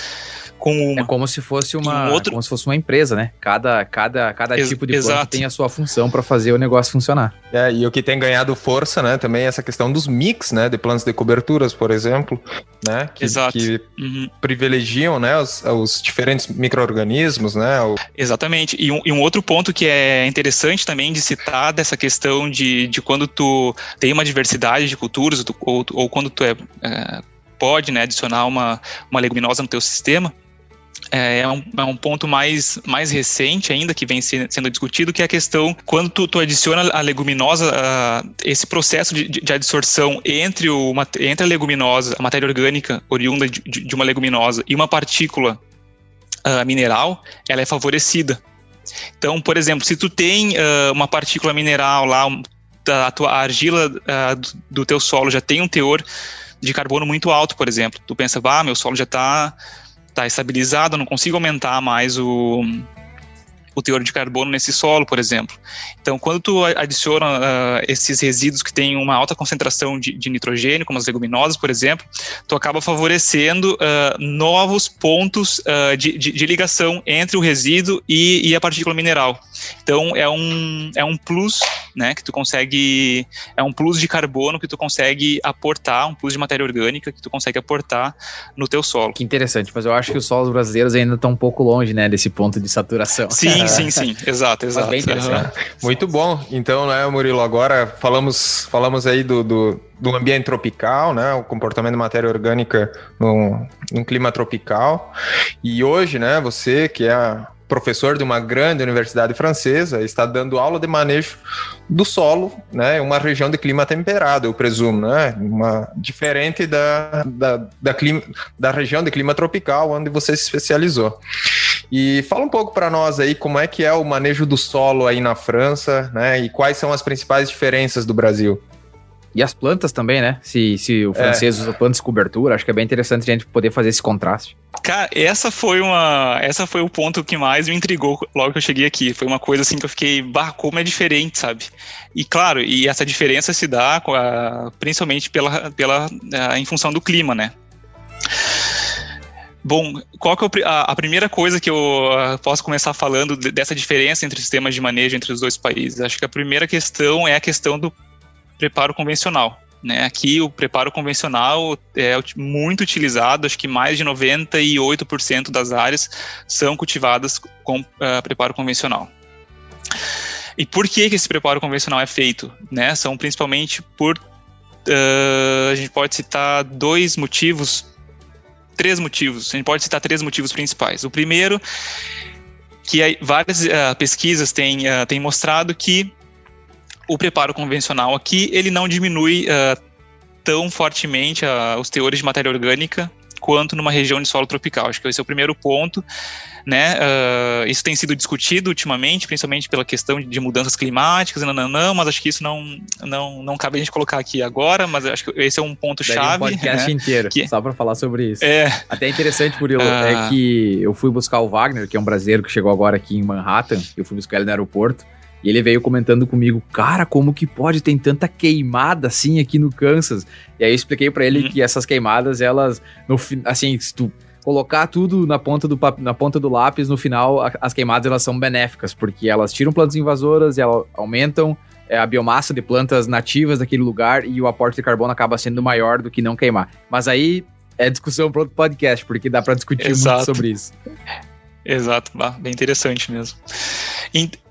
com uma. É como se fosse uma, um outro... como se fosse uma empresa, né? Cada, cada, cada Ex tipo de planta tem a sua função para fazer o negócio funcionar. É, e o que tem ganhado força, né, também é essa questão dos mix, né, de plantas de coberturas, por exemplo, né, que, Exato. que uhum. privilegiam, né, os, os diferentes micro-organismos, né. O... Exatamente. E um, e um, outro ponto que é interessante também de citar dessa questão de, de quando tu tem uma diversidade de culturas ou, ou quando tu é, é pode, né, adicionar uma, uma leguminosa no teu sistema, é, é um, é um, ponto mais, mais recente ainda que vem se, sendo discutido, que é a questão quando tu, tu adiciona a leguminosa, uh, esse processo de, de, adsorção entre, o, entre a leguminosa, a matéria orgânica oriunda de, de uma leguminosa e uma partícula uh, mineral, ela é favorecida. Então, por exemplo, se tu tem uh, uma partícula mineral lá, a tua argila do, do teu solo já tem um teor de carbono muito alto, por exemplo, tu pensa, ah, meu solo já está está estabilizado, não consigo aumentar mais o, o teor de carbono nesse solo, por exemplo. Então, quando tu adiciona uh, esses resíduos que têm uma alta concentração de, de, nitrogênio, como as leguminosas, por exemplo, tu acaba favorecendo uh, novos pontos uh, de, de, de, ligação entre o resíduo e, e, a partícula mineral. Então, é um, é um plus, né, que tu consegue, é um plus de carbono que tu consegue aportar, um plus de matéria orgânica que tu consegue aportar no teu solo. Que interessante, mas eu acho que os solos brasileiros ainda estão um pouco longe, né, desse ponto de saturação. Sim, Sim, sim, sim. Exato, exato. Uhum. Muito bom. Então, né, Murilo, agora falamos, falamos aí do, do, do ambiente tropical, né? O comportamento da matéria orgânica num, num clima tropical. E hoje, né, você que é professor de uma grande universidade francesa, está dando aula de manejo do solo, né, uma região de clima temperado, eu presumo, né, uma diferente da, da, da, clima, da região de clima tropical onde você se especializou. E fala um pouco para nós aí como é que é o manejo do solo aí na França, né? E quais são as principais diferenças do Brasil? E as plantas também, né? Se, se o é. francês é. usa plantas de cobertura, acho que é bem interessante a gente poder fazer esse contraste. Cara, essa foi uma. Essa foi o ponto que mais me intrigou logo que eu cheguei aqui. Foi uma coisa assim que eu fiquei, bah, como é diferente, sabe? E claro, e essa diferença se dá a, principalmente pela, pela, a, em função do clima, né? Bom, qual que é a, primeira coisa que eu posso começar falando dessa diferença entre sistemas de manejo entre os dois países? Acho que a primeira questão é a questão do preparo convencional. Né? Aqui o preparo convencional é muito utilizado, acho que mais de 98% das áreas são cultivadas com uh, preparo convencional. E por que, que esse preparo convencional é feito? Né? São principalmente por. Uh, a gente pode citar dois motivos três motivos. A gente pode citar três motivos principais. O primeiro, que várias uh, pesquisas têm, uh, têm mostrado que o preparo convencional aqui ele não diminui uh, tão fortemente os teores de matéria orgânica quanto numa região de solo tropical. Acho que esse é o primeiro ponto. Né? Uh, isso tem sido discutido ultimamente, principalmente pela questão de mudanças climáticas, não, mas acho que isso não, não, não cabe a gente colocar aqui agora, mas acho que esse é um ponto chave. um podcast né? inteiro, que... só para falar sobre isso. É. Até interessante, Murilo, uh... é que eu fui buscar o Wagner, que é um brasileiro que chegou agora aqui em Manhattan, eu fui buscar ele no aeroporto, e ele veio comentando comigo, cara, como que pode ter tanta queimada assim aqui no Kansas? E aí eu expliquei para ele uhum. que essas queimadas, elas, no assim, se tu colocar tudo na ponta do, na ponta do lápis, no final as queimadas elas são benéficas, porque elas tiram plantas invasoras e elas aumentam é, a biomassa de plantas nativas daquele lugar e o aporte de carbono acaba sendo maior do que não queimar. Mas aí é discussão para outro podcast, porque dá para discutir Exato. muito sobre isso. Exato, bem interessante mesmo.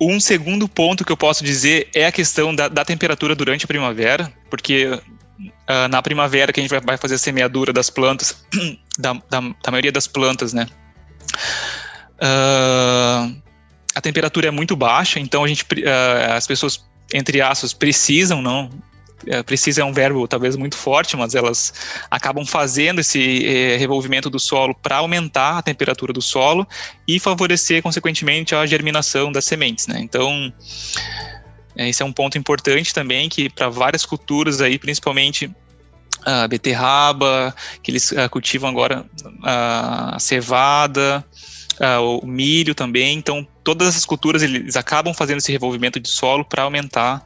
Um segundo ponto que eu posso dizer é a questão da, da temperatura durante a primavera, porque uh, na primavera que a gente vai, fazer a semeadura das plantas, da, da, da maioria das plantas, né? Uh, a temperatura é muito baixa, então a gente, uh, as pessoas, entre aspas, precisam, não, precisa é um verbo talvez muito forte, mas elas acabam fazendo esse eh, revolvimento do solo para aumentar a temperatura do solo e favorecer, consequentemente, a germinação das sementes. Né? Então, é, esse é um ponto importante também, que para várias culturas aí, principalmente a beterraba, que eles uh, cultivam agora a cevada, uh, o milho também. Então, todas essas culturas eles acabam fazendo esse revolvimento de solo para aumentar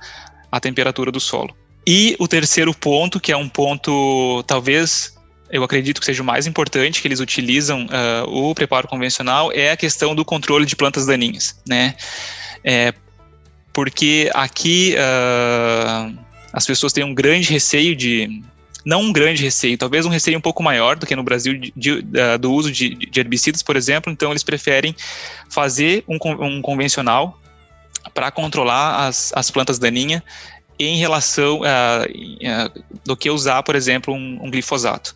a temperatura do solo. E o terceiro ponto, que é um ponto talvez eu acredito que seja o mais importante que eles utilizam uh, o preparo convencional é a questão do controle de plantas daninhas, né? É, porque aqui uh, as pessoas têm um grande receio de não um grande receio, talvez um receio um pouco maior do que no Brasil de, de, uh, do uso de, de, herbicidas, por exemplo. Então eles preferem fazer um, um convencional para controlar as, as plantas daninhas em relação a, do que usar, por exemplo, um, um, glifosato.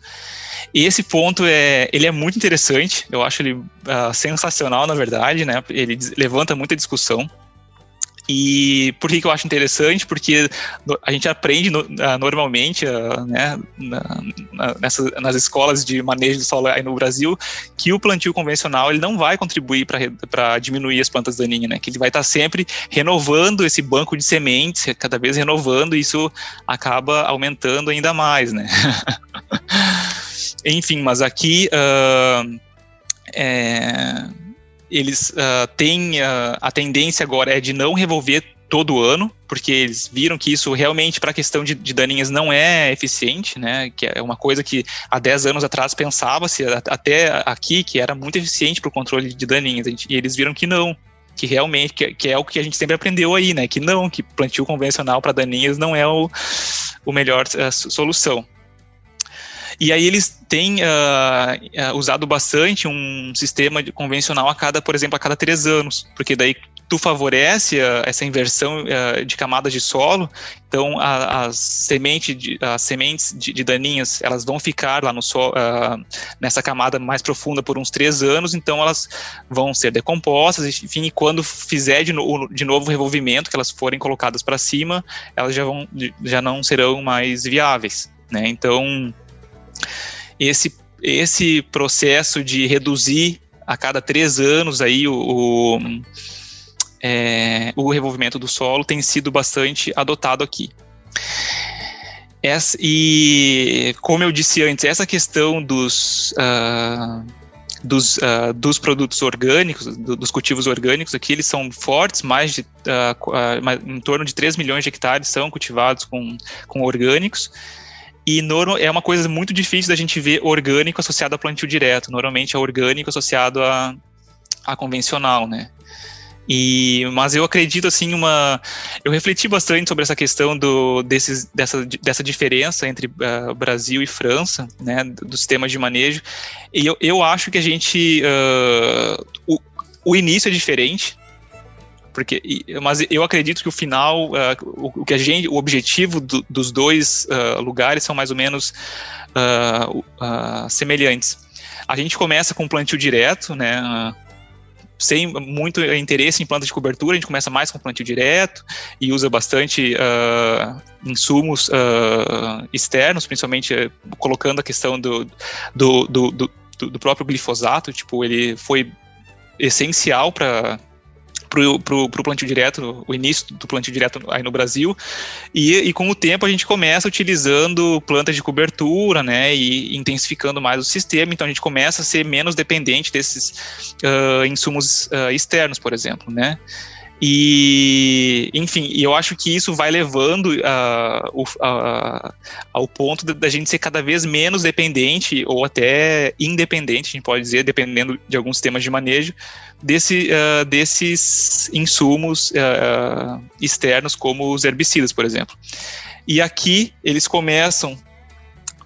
E esse ponto é, ele é muito interessante. Eu acho ele uh, sensacional, na verdade, né? Ele levanta muita discussão. E por que, que eu acho interessante? Porque a gente aprende no, uh, normalmente uh, né, na, na, nessa, nas escolas de manejo do solo aí no Brasil que o plantio convencional ele não vai contribuir para diminuir as plantas daninhas, né? Que ele vai estar tá sempre renovando esse banco de sementes, cada vez renovando, e isso acaba aumentando ainda mais, né? Enfim, mas aqui. Uh, é, eles uh, têm uh, a tendência agora é de não revolver todo ano, porque eles viram que isso realmente para a questão de, de, daninhas não é eficiente, né? Que é uma coisa que há 10 anos atrás pensava-se até aqui que era muito eficiente para o controle de daninhas, e eles viram que não, que realmente que, que, é o que a gente sempre aprendeu aí, né? Que não, que plantio convencional para daninhas não é o, o melhor uh, solução. E aí eles têm uh, usado bastante um sistema convencional a cada, por exemplo, a cada três anos, porque daí tu favorece uh, essa inversão uh, de camadas de solo, então a, as, semente de, as sementes de, de, daninhas elas vão ficar lá no solo, uh, nessa camada mais profunda por uns três anos, então elas vão ser decompostas, enfim, e quando fizer de, no, de novo o revolvimento, que elas forem colocadas para cima, elas já, vão, já não serão mais viáveis. Né? Então, esse, esse processo de reduzir a cada três anos aí o, o, é, o revolvimento do solo tem sido bastante adotado aqui. Essa, e como eu disse antes, essa questão dos, uh, dos, uh, dos produtos orgânicos, do, dos cultivos orgânicos aqui, eles são fortes, mais de uh, em torno de 3 milhões de hectares são cultivados com, com orgânicos. E é uma coisa muito difícil da gente ver orgânico associado a plantio direto. Normalmente é orgânico associado a, a convencional, né? E, mas eu acredito assim uma eu refleti bastante sobre essa questão do desses, dessa, dessa diferença entre uh, Brasil e França né dos sistemas de manejo e eu, eu acho que a gente uh, o, o início é diferente porque mas eu acredito que o final uh, o, que a gente o objetivo do, dos dois uh, lugares são mais ou menos uh, semelhantes. A gente começa com plantio direto né sem muito interesse em planta de cobertura, a gente começa mais com plantio direto e usa bastante insumos externos, principalmente colocando a questão do, do, do, do, do próprio glifosato, tipo, ele foi essencial para pro, pro, pro plantio direto, o início do plantio direto aí no Brasil, e, e com o tempo a gente começa utilizando plantas de cobertura, né, e intensificando mais o sistema, então a gente começa a ser menos dependente desses uh, insumos uh, externos, por exemplo, né. E, enfim, eu acho que isso vai levando uh, uh, ao ponto da gente ser cada vez menos dependente ou até independente, a gente pode dizer, dependendo de alguns sistemas de manejo, desse, uh, desses insumos externos, como os herbicidas, por exemplo. E aqui eles começam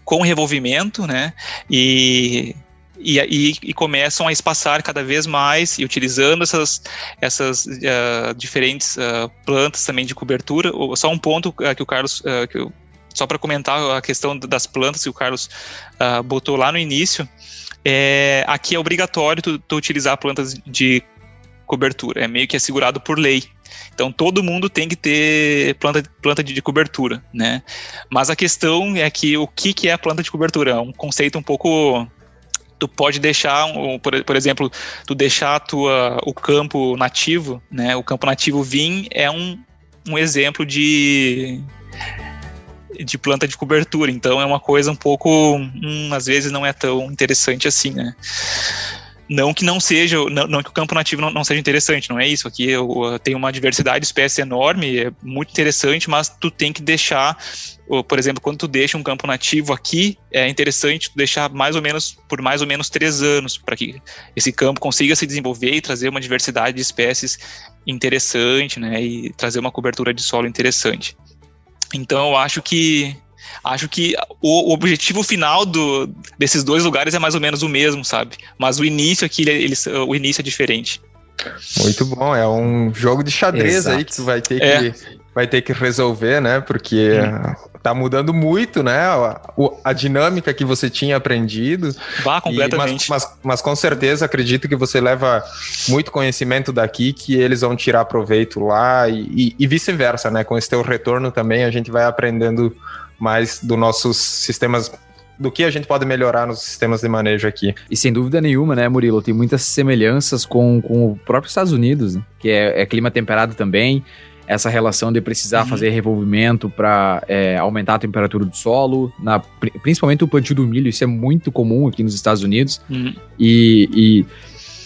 com revolvimento, né? E e, e, e, começam a espaçar cada vez mais e utilizando essas, essas uh, diferentes uh, plantas também de cobertura. Só um ponto uh, que o Carlos, que eu, só para comentar a questão das plantas que o Carlos botou lá no início, é, aqui é obrigatório tu, tu, utilizar plantas de cobertura, é meio que assegurado por lei. Então todo mundo tem que ter planta, planta de, de cobertura, né? Mas a questão é que o que, que é a planta de cobertura? É um conceito um pouco tu pode deixar, por, por exemplo, tu deixar tua, o campo nativo, né? O campo nativo vim é um, um exemplo de de planta de cobertura, então é uma coisa um pouco, hum, às vezes não é tão interessante assim, né? Não que não seja, não, não que o campo nativo não, não, seja interessante, não é isso. Aqui eu, tem uma diversidade de espécies enorme, é muito interessante, mas tu tem que deixar, por exemplo, quando tu deixa um campo nativo aqui, é interessante tu deixar mais ou menos por mais ou menos três anos para que esse campo consiga se desenvolver e trazer uma diversidade de espécies interessante, né, e trazer uma cobertura de solo interessante. Então eu acho que acho que o, o, objetivo final do, desses dois lugares é mais ou menos o mesmo, sabe? Mas o início aqui, ele, o início é diferente. Muito bom, é um jogo de xadrez Exato. aí que tu vai ter é. que vai ter que resolver, né? Porque tá mudando muito, né? A, a, dinâmica que você tinha aprendido. Vá, completamente. E, mas, mas, mas, com certeza acredito que você leva muito conhecimento daqui que eles vão tirar proveito lá e, e, e vice-versa, né? Com esse teu retorno também a gente vai aprendendo mais dos nossos sistemas do que a gente pode melhorar nos sistemas de manejo aqui. E sem dúvida nenhuma, né, Murilo, tem muitas semelhanças com, com o próprio Estados Unidos, né? que é, é, clima temperado também, essa relação de precisar uhum. fazer revolvimento para é, aumentar a temperatura do solo, na, principalmente o plantio do milho, isso é muito comum aqui nos Estados Unidos, uhum. e, e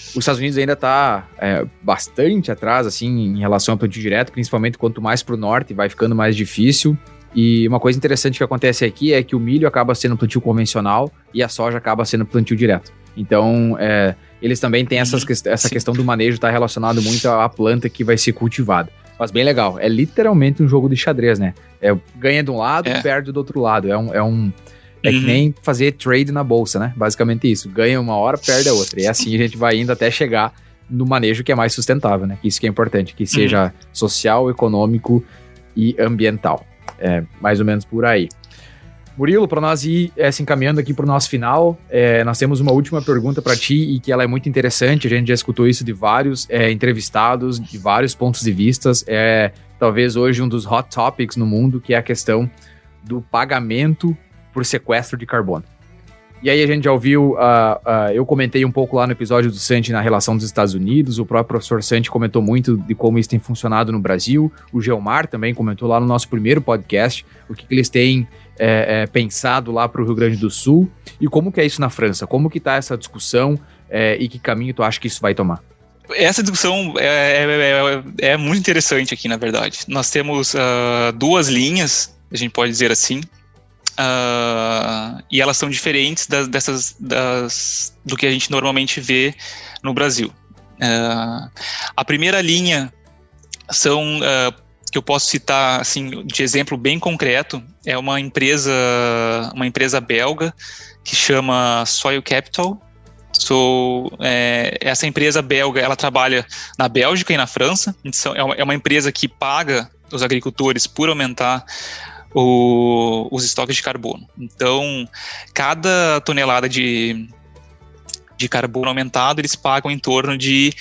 os Estados Unidos ainda está é, bastante atrás, assim, em relação ao plantio direto, principalmente quanto mais para o norte vai ficando mais difícil. E uma coisa interessante que acontece aqui é que o milho acaba sendo plantio convencional e a soja acaba sendo plantio direto. Então, é, eles também têm essas, essa questão do manejo está relacionado muito à planta que vai ser cultivada. Mas bem legal. É literalmente um jogo de xadrez, né? É, ganha de um lado, é. perde do outro lado. É um. É, um, é uhum. que nem fazer trade na bolsa, né? Basicamente isso. Ganha uma hora, perde a outra. E assim a gente vai indo até chegar no manejo que é mais sustentável, né? Isso que é importante, que seja uhum. social, econômico e ambiental. É mais ou menos por aí. Murilo, para nós ir é, se encaminhando aqui para o nosso final, é, nós temos uma última pergunta para ti e que ela é muito interessante. A gente já escutou isso de vários é, entrevistados, de vários pontos de vistas. É talvez hoje um dos hot topics no mundo, que é a questão do pagamento por sequestro de carbono. E aí a gente já ouviu, uh, uh, eu comentei um pouco lá no episódio do Santi na relação dos Estados Unidos, o próprio professor Santi comentou muito de como isso tem funcionado no Brasil, o Geomar também comentou lá no nosso primeiro podcast, o que, que eles têm é, é, pensado lá para o Rio Grande do Sul, e como que é isso na França, como que está essa discussão é, e que caminho tu acha que isso vai tomar? Essa discussão é, é, é, é muito interessante aqui, na verdade. Nós temos uh, duas linhas, a gente pode dizer assim, Uh, e elas são diferentes das, dessas das, do que a gente normalmente vê no Brasil. Uh, a primeira linha são uh, que eu posso citar assim de exemplo bem concreto é uma empresa uma empresa belga que chama Soil Capital. So, é, essa empresa belga ela trabalha na Bélgica e na França. Então, é uma, é uma empresa que paga os agricultores por aumentar o, os estoques de carbono. Então, cada tonelada de, de carbono aumentado, eles pagam em torno de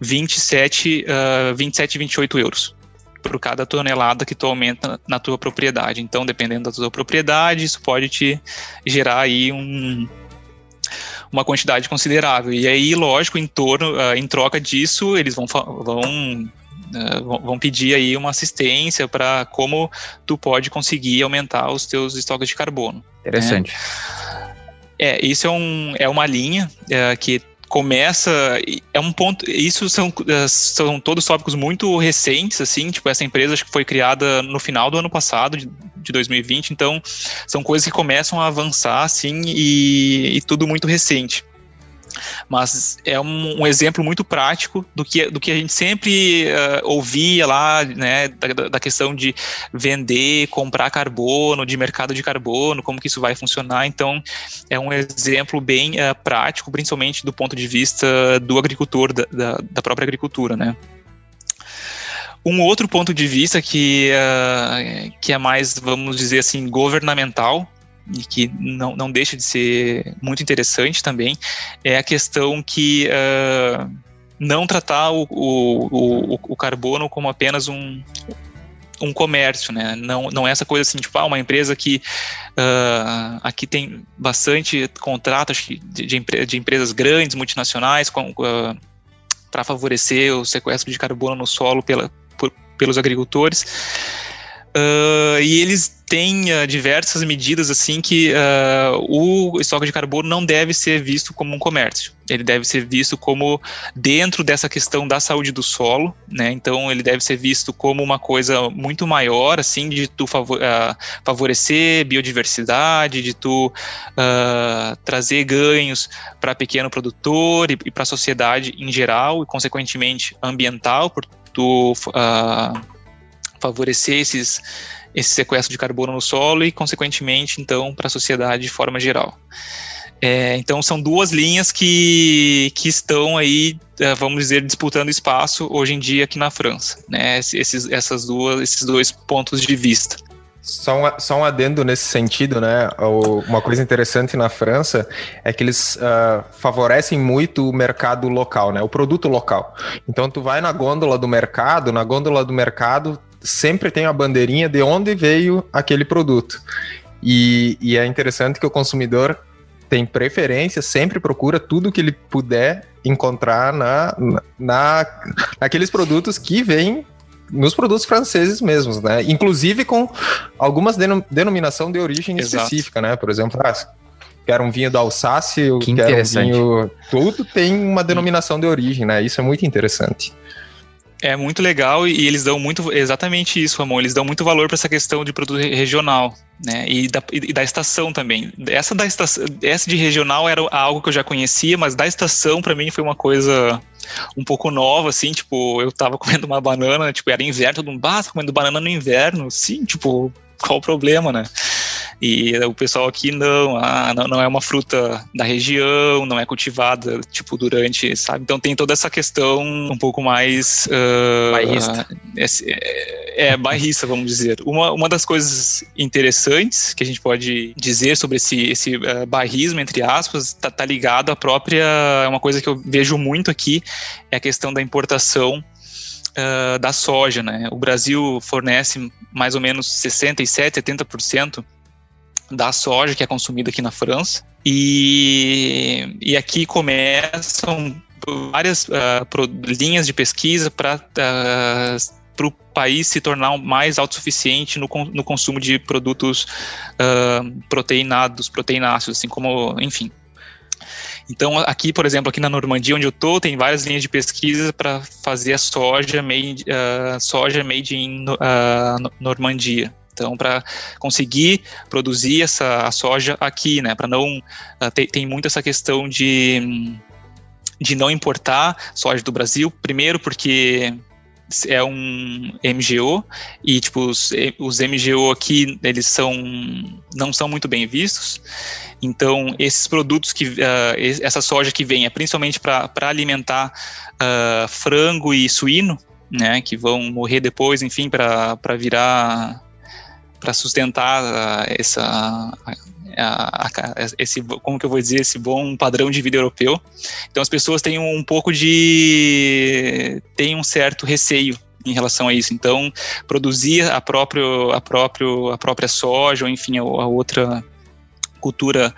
27, uh, 27 28 euros por cada tonelada que tu aumenta na tua propriedade. Então, dependendo da tua propriedade, isso pode te gerar aí um, uma quantidade considerável. E aí, lógico, em, torno, uh, em troca disso, eles vão, vão vão pedir aí uma assistência para como tu pode conseguir aumentar os teus estoques de carbono. Né? Interessante. Né? É, isso é, um, é uma linha uh, que começa é um ponto isso são, uh, são todos tópicos muito recentes assim tipo essa empresa acho que foi criada no final do ano passado de, de 2020 então são coisas que começam a avançar assim e, e tudo muito recente mas é um, um, exemplo muito prático do que, do que a gente sempre uh, ouvia lá, né, da, da, questão de vender, comprar carbono, de mercado de carbono, como que isso vai funcionar. Então, é um exemplo bem uh, prático, principalmente do ponto de vista do agricultor, da, da, da própria agricultura, né. Um outro ponto de vista que, uh, que é mais, vamos dizer assim, governamental, e que não, não deixa de ser muito interessante também, é a questão que uh, não tratar o, o, o, o, carbono como apenas um, um comércio, né? Não, não é essa coisa assim, tipo, ah, uma empresa que uh, aqui tem bastante contratos de, de, de empresas grandes, multinacionais, uh, para favorecer o sequestro de carbono no solo pela, por, pelos agricultores. Uh, e eles têm uh, diversas medidas assim que uh, o estoque de carbono não deve ser visto como um comércio. Ele deve ser visto como dentro dessa questão da saúde do solo, né? Então ele deve ser visto como uma coisa muito maior, assim, de tu favor favorecer biodiversidade, de tu trazer ganhos para pequeno produtor e, e para a sociedade em geral e consequentemente ambiental, por tu favorecer esses, esse sequestro de carbono no solo e, consequentemente, então, para a sociedade de forma geral. É, então são duas linhas que, que estão aí, é, vamos dizer, disputando espaço hoje em dia aqui na França, né? Esses, essas duas, esses dois pontos de vista. Só um, só um adendo nesse sentido, né? Uma coisa interessante na França é que eles uh, favorecem muito o mercado local, né? O produto local. Então, tu vai na gôndola do mercado, na gôndola do mercado sempre tem a bandeirinha de onde veio aquele produto. E, e é interessante que o consumidor tem preferência, sempre procura tudo que ele puder encontrar na, na, naqueles produtos que vêm nos produtos franceses mesmos, né? Inclusive com algumas denominação de origem Exato. específica, né? Por exemplo, ah, quero um vinho da Alsácia, que quero um vinho... Tudo tem uma denominação de origem, né? Isso é muito interessante. É muito legal e eles dão muito exatamente isso, Ramon. Eles dão muito valor para essa questão de produto regional, né? E da, e da estação também. Essa da estação, essa de regional era algo que eu já conhecia, mas da estação para mim foi uma coisa um pouco nova, assim, tipo, eu tava comendo uma banana, tipo, era inverno, todo mundo, ah, tá comendo banana no inverno, sim, tipo, qual o problema, né? E o pessoal aqui não, ah, não, não é uma fruta da região, não é cultivada, tipo, durante, sabe? Então tem toda essa questão um pouco mais... Uh, bairrista. É, é, bairrista, vamos dizer. Uma, uma das coisas interessantes que a gente pode dizer sobre esse, esse uh, bairrismo, entre aspas, tá, tá ligado à própria... É uma coisa que eu vejo muito aqui, é a questão da importação Uh, da soja, né? O Brasil fornece mais ou menos 67, 70% da soja que é consumida aqui na França. E, e aqui começam várias uh, pro, linhas de pesquisa para uh, ah, para o país se tornar mais autossuficiente no, no consumo de produtos uh, proteinados, proteináceos, assim como, enfim. Então, aqui, por exemplo, aqui na Normandia, onde eu estou, tem várias linhas de pesquisa para fazer a soja made, soja made in Normandia. Então, para conseguir produzir essa soja aqui, né, para não uh, tem, tem muito essa questão de de não importar soja do Brasil, primeiro porque é um MGO e tipo os, os MGO aqui eles são não são muito bem vistos. Então esses produtos que uh, essa soja que vem é principalmente para alimentar uh, frango e suíno né? Que vão morrer depois enfim para virar para sustentar uh, essa a, a, esse como que eu vou dizer esse bom padrão de vida europeu. Então as pessoas têm um, pouco de têm um certo receio em relação a isso. Então produzir a próprio a próprio a própria soja ou enfim a, a outra cultura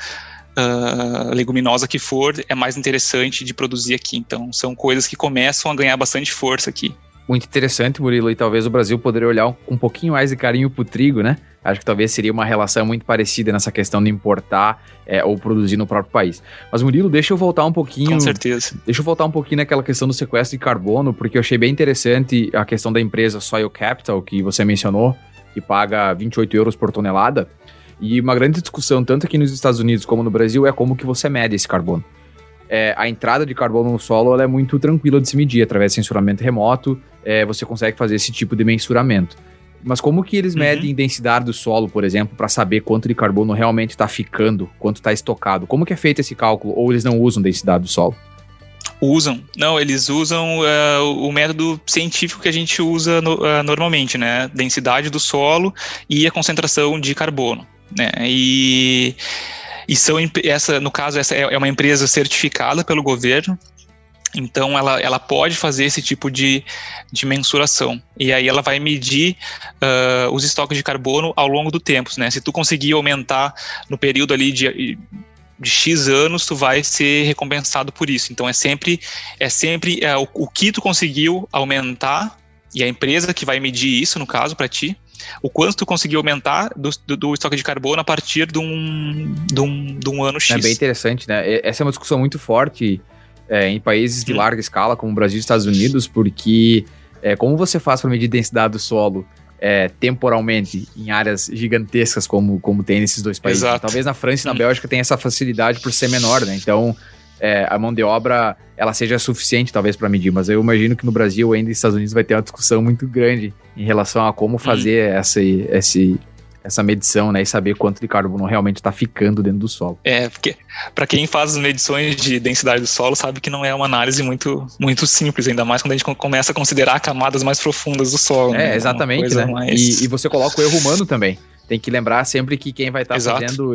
uh, leguminosa que for é mais interessante de produzir aqui. Então são coisas que começam a ganhar bastante força aqui muito interessante, Murilo, e talvez o Brasil poderia olhar um, pouquinho mais de carinho pro trigo, né? Acho que talvez seria uma relação muito parecida nessa questão de importar é, ou produzir no próprio país. Mas, Murilo, deixa eu voltar um pouquinho. Com certeza. Deixa eu voltar um pouquinho naquela questão do sequestro de carbono, porque eu achei bem interessante a questão da empresa Soil Capital, que você mencionou, que paga 28 euros por tonelada. E uma grande discussão, tanto aqui nos Estados Unidos como no Brasil, é como que você mede esse carbono é, a entrada de carbono no solo é muito tranquila de se medir, através de sensoramento remoto, é, você consegue fazer esse tipo de mensuramento. Mas como que eles uhum. medem densidade do solo, por exemplo, para saber quanto de carbono realmente está ficando, quanto está estocado? Como que é feito esse cálculo? Ou eles não usam densidade do solo? Usam. Não, eles usam uh, o método científico que a gente usa no, uh, normalmente, né? Densidade do solo e a concentração de carbono. Né? E e são essa, no caso, essa é, é uma empresa certificada pelo governo, então ela, ela pode fazer esse tipo de, de mensuração. E aí ela vai medir uh, os estoques de carbono ao longo do tempo. Né? Se tu conseguir aumentar no período ali de, de X anos, tu vai ser recompensado por isso. Então é sempre, é sempre é, o, o que tu conseguiu aumentar, e a empresa que vai medir isso, no caso, para ti, o quanto tu conseguiu aumentar do, do, do, estoque de carbono a partir de um, de um, de um ano X. É bem interessante, né? Essa é uma discussão muito forte é, em países de larga escala, como o Brasil e Estados Unidos, porque é, como você faz para medir densidade do solo é, temporalmente em áreas gigantescas como, como tem nesses dois países? Exato. Talvez na França e na hum. Bélgica tenha essa facilidade por ser menor, né? Então é, a mão de obra ela seja suficiente talvez para medir, mas eu imagino que no Brasil ainda nos Estados Unidos vai ter uma discussão muito grande em relação a como fazer hum. essa, esse, essa medição, né, e saber quanto de carbono realmente está ficando dentro do solo. É, porque para quem faz as medições de densidade do solo sabe que não é uma análise muito, muito simples, ainda mais quando a gente começa a considerar camadas mais profundas do solo. É, né? exatamente, né? Mais... E, e, você coloca o erro humano também. Tem que lembrar sempre que quem vai estar tá fazendo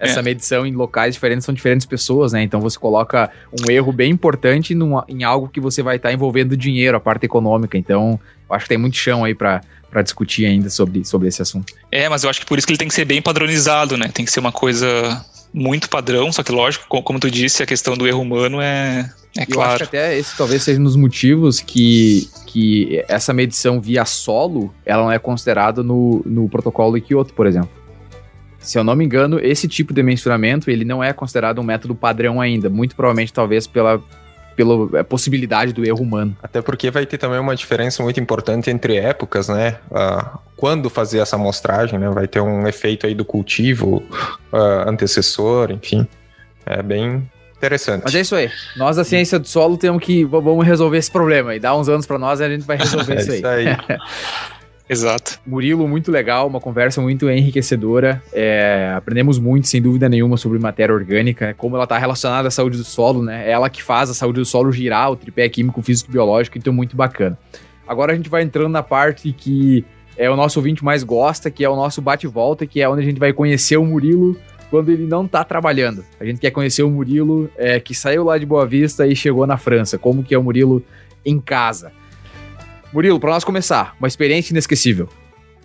essa é. medição em locais diferentes são diferentes pessoas, né? Então você coloca um erro bem importante num, em algo que você vai estar tá envolvendo dinheiro, a parte econômica. Então, eu acho que tem muito chão aí para para discutir ainda sobre, sobre esse assunto. É, mas eu acho que por isso que ele tem que ser bem padronizado, né? Tem que ser uma coisa muito padrão, só que lógico, como tu disse, a questão do erro humano é, é eu claro. acho que até esse talvez seja um dos motivos que, que essa medição via solo, ela não é considerada no, no protocolo de Kyoto, por exemplo. Se eu não me engano, esse tipo de mensuramento, ele não é considerado um método padrão ainda, muito provavelmente talvez pela pela é, possibilidade do erro humano. Até porque vai ter também uma diferença muito importante entre épocas, né? Uh, quando fazer essa amostragem, né? Vai ter um efeito aí do cultivo uh, antecessor, enfim. É bem interessante. Mas é isso aí. Nós da ciência do solo temos que vamos resolver esse problema. E dá uns anos para nós e a gente vai resolver é isso aí. Isso aí. Exato. Murilo, muito legal, uma conversa muito enriquecedora. É, aprendemos muito, sem dúvida nenhuma, sobre matéria orgânica, como ela está relacionada à saúde do solo, né? É ela que faz a saúde do solo girar, o tripé químico, físico e biológico, então muito bacana. Agora a gente vai entrando na parte que é o nosso ouvinte mais gosta, que é o nosso bate-volta, que é onde a gente vai conhecer o Murilo quando ele não está trabalhando. A gente quer conhecer o Murilo é, que saiu lá de Boa Vista e chegou na França. Como que é o Murilo em casa. Murilo, para nós começar, uma experiência inesquecível.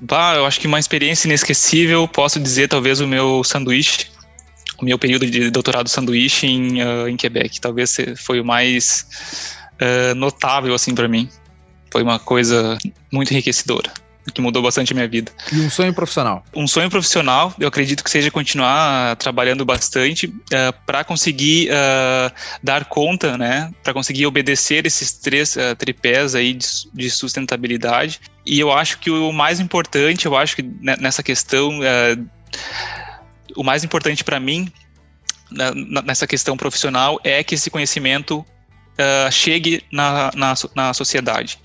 Bah, eu acho que uma experiência inesquecível, posso dizer talvez o meu sanduíche, o meu período de doutorado sanduíche em, uh, em Quebec. Talvez foi o mais uh, notável assim para mim. Foi uma coisa muito enriquecedora que mudou bastante a minha vida. E um sonho profissional? Um sonho profissional, eu acredito que seja continuar trabalhando bastante uh, eh, para conseguir uh, dar conta, né, para conseguir obedecer esses três uh, tripés aí de, de, sustentabilidade. E eu acho que o mais importante, eu acho que nessa questão, o mais importante para mim nessa questão profissional é que esse conhecimento chegue na, na, na sociedade.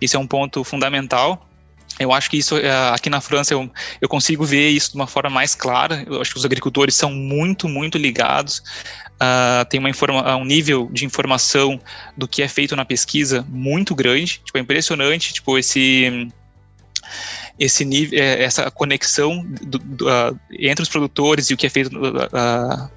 Isso é um ponto fundamental eu acho que isso é, aqui na França eu, eu consigo ver isso de uma forma mais clara. Eu acho que os agricultores são muito, muito ligados. Uh, tem uma informa um nível de informação do que é feito na pesquisa muito grande. Tipo, é impressionante. Tipo, esse esse nível, é, essa conexão do, do, uh, entre os produtores e o que é feito uh,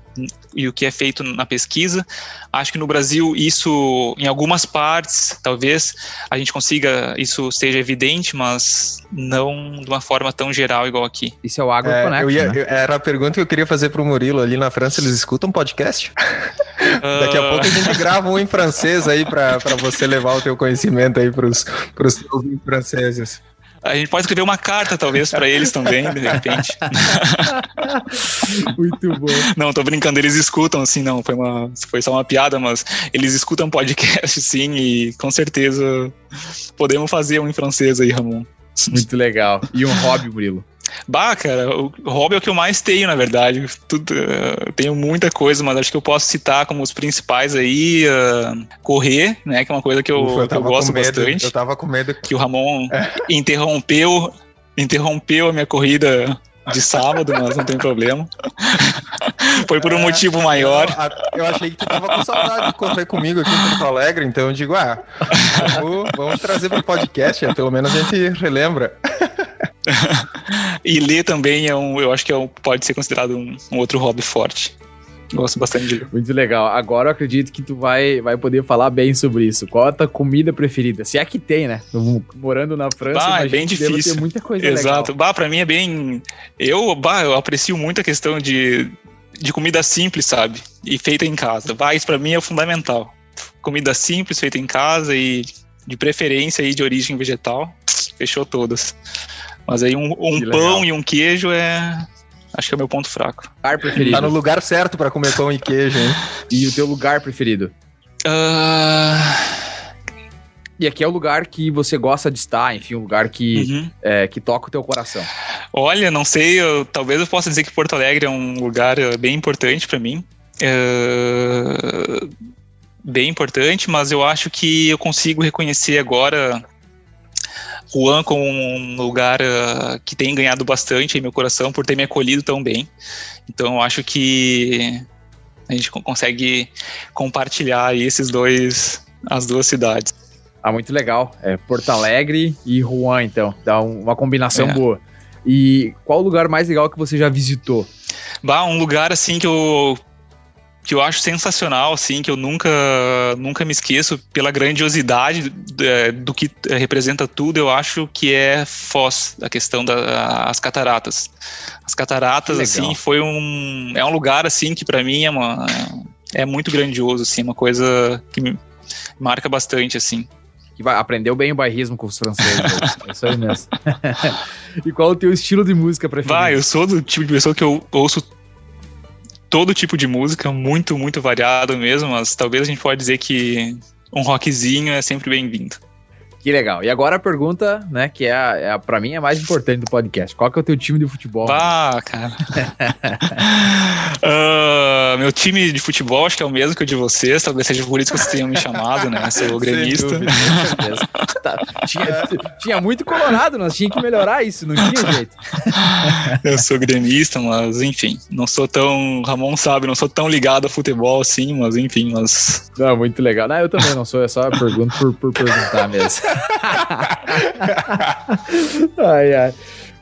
e o que é feito na pesquisa. Acho que no Brasil isso, em algumas partes, talvez a gente consiga, isso seja evidente, mas não de uma forma tão geral igual aqui. Isso é o Agro é, Connect, ia, né? Era a pergunta que eu queria fazer para o Murilo. Ali na França, eles escutam podcast? Uh... Daqui a pouco a gente grava um em francês aí para você levar o teu conhecimento aí para os franceses. A gente pode escrever uma carta, talvez, para eles também, de repente. Muito bom. Não, tô brincando, eles escutam, assim, não, foi, uma, foi só uma piada, mas eles escutam podcast, sim, e com certeza podemos fazer um em francês aí, Ramon. Muito legal. E um hobby, Murilo? Bah, cara, o hobby é o que eu mais tenho, na verdade. Tudo, uh, tenho muita coisa, mas acho que eu posso citar como os principais aí, uh, correr, né, que é uma coisa que eu, Ufa, eu, que eu gosto bastante. Eu tava com medo. Que o Ramon é. interrompeu, interrompeu a minha corrida de sábado, mas não tem problema. Foi por um é, motivo maior. Eu, eu, achei que tu tava com saudade de correr comigo aqui em Porto Alegre, então eu digo, ah, vamos, vamos trazer para o podcast, pelo menos a gente relembra. e ler também é um, eu acho que é um, pode ser considerado um, um outro hobby forte. Gosto bastante de. Muito legal. Agora eu acredito que tu vai, vai poder falar bem sobre isso. Qual a tua comida preferida? Se é que tem, né? Morando na França, bah, é bem difícil. ter muita coisa Exato. legal. Bah, pra mim é bem... Eu, bah, eu aprecio muito a questão de, de comida simples, sabe? E feita em casa. Bah, isso pra mim é fundamental. Comida simples, feita em casa e de preferência aí de origem vegetal. Fechou todas. Mas aí um, um pão e um queijo é. Acho que é o meu ponto fraco. Lugar preferido. Tá no lugar certo para comer pão e queijo, hein? E o teu lugar preferido? Uh... E aqui é o lugar que você gosta de estar, enfim, um lugar que, uhum. é, que toca o teu coração. Olha, não sei, eu, talvez eu possa dizer que Porto Alegre é um lugar uh, bem importante para mim. Uh, bem importante, mas eu acho que eu consigo reconhecer agora Juan como um lugar uh, que tem ganhado bastante em meu coração por ter me acolhido tão bem. Então eu acho que a gente consegue compartilhar esses dois, as duas cidades. Ah, muito legal. É Porto Alegre e Juan, então. Dá uma combinação é. boa. E qual o lugar mais legal que você já visitou? Bah, um lugar assim que eu que eu acho sensacional, assim, que eu nunca, nunca me esqueço pela grandiosidade do, é, do que representa tudo, eu acho que é Foz, a questão das cataratas. As cataratas, assim, foi um, é um lugar, assim, que para mim é uma, é muito grandioso, assim, uma coisa que me marca bastante, assim. Que vai, aprendeu bem o bairrismo com os franceses. é isso aí mesmo. e qual o teu estilo de música preferido? Vai, eu sou do tipo de pessoa que eu ouço todo tipo de música, muito, muito variado mesmo, mas talvez a gente pode dizer que um rockzinho é sempre bem-vindo. Que legal. E agora a pergunta, né, que é, a, é a, pra mim é a mais importante do podcast. Qual que é o teu time de futebol? Ah, cara. uh, meu time de futebol acho que é o mesmo que o de vocês. Talvez seja por isso que vocês tenham me chamado, né? Sou gremista. Dúvida, tá, tinha, tinha, muito colorado, nós tínhamos que melhorar isso, não tinha jeito. Eu sou gremista, mas enfim, não sou tão. Ramon sabe, não sou tão ligado a futebol assim, mas enfim, mas. Não, muito legal. Não, eu também não sou, é só pergunta por, por perguntar mesmo. ai, ai.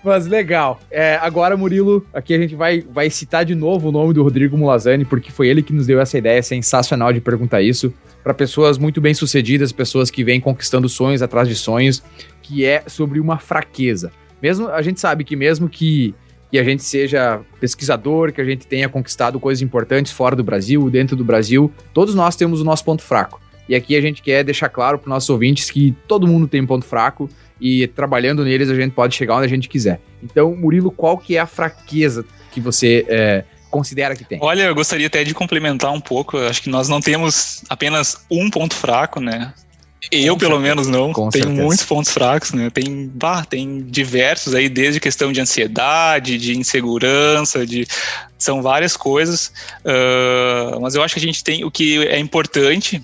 Mas legal. É, agora, Murilo, aqui a gente vai, vai citar de novo o nome do Rodrigo Mulazani, porque foi ele que nos deu essa ideia sensacional de perguntar isso para pessoas muito bem sucedidas, pessoas que vêm conquistando sonhos atrás de sonhos, que é sobre uma fraqueza. Mesmo a gente sabe que mesmo que, que a gente seja pesquisador, que a gente tenha conquistado coisas importantes fora do Brasil, dentro do Brasil, todos nós temos o nosso ponto fraco. E aqui a gente quer deixar claro para os nossos ouvintes que todo mundo tem um ponto fraco e trabalhando neles a gente pode chegar onde a gente quiser. Então, Murilo, qual que é a fraqueza que você é, considera que tem? Olha, eu gostaria até de complementar um pouco. Eu acho que nós não temos apenas um ponto fraco, né? Eu, Com pelo certeza. menos, não. Com tenho certeza. muitos pontos fracos, né? Tem, bah, tem diversos aí, desde questão de ansiedade, de insegurança, de. São várias coisas. Uh, mas eu acho que a gente tem. O que é importante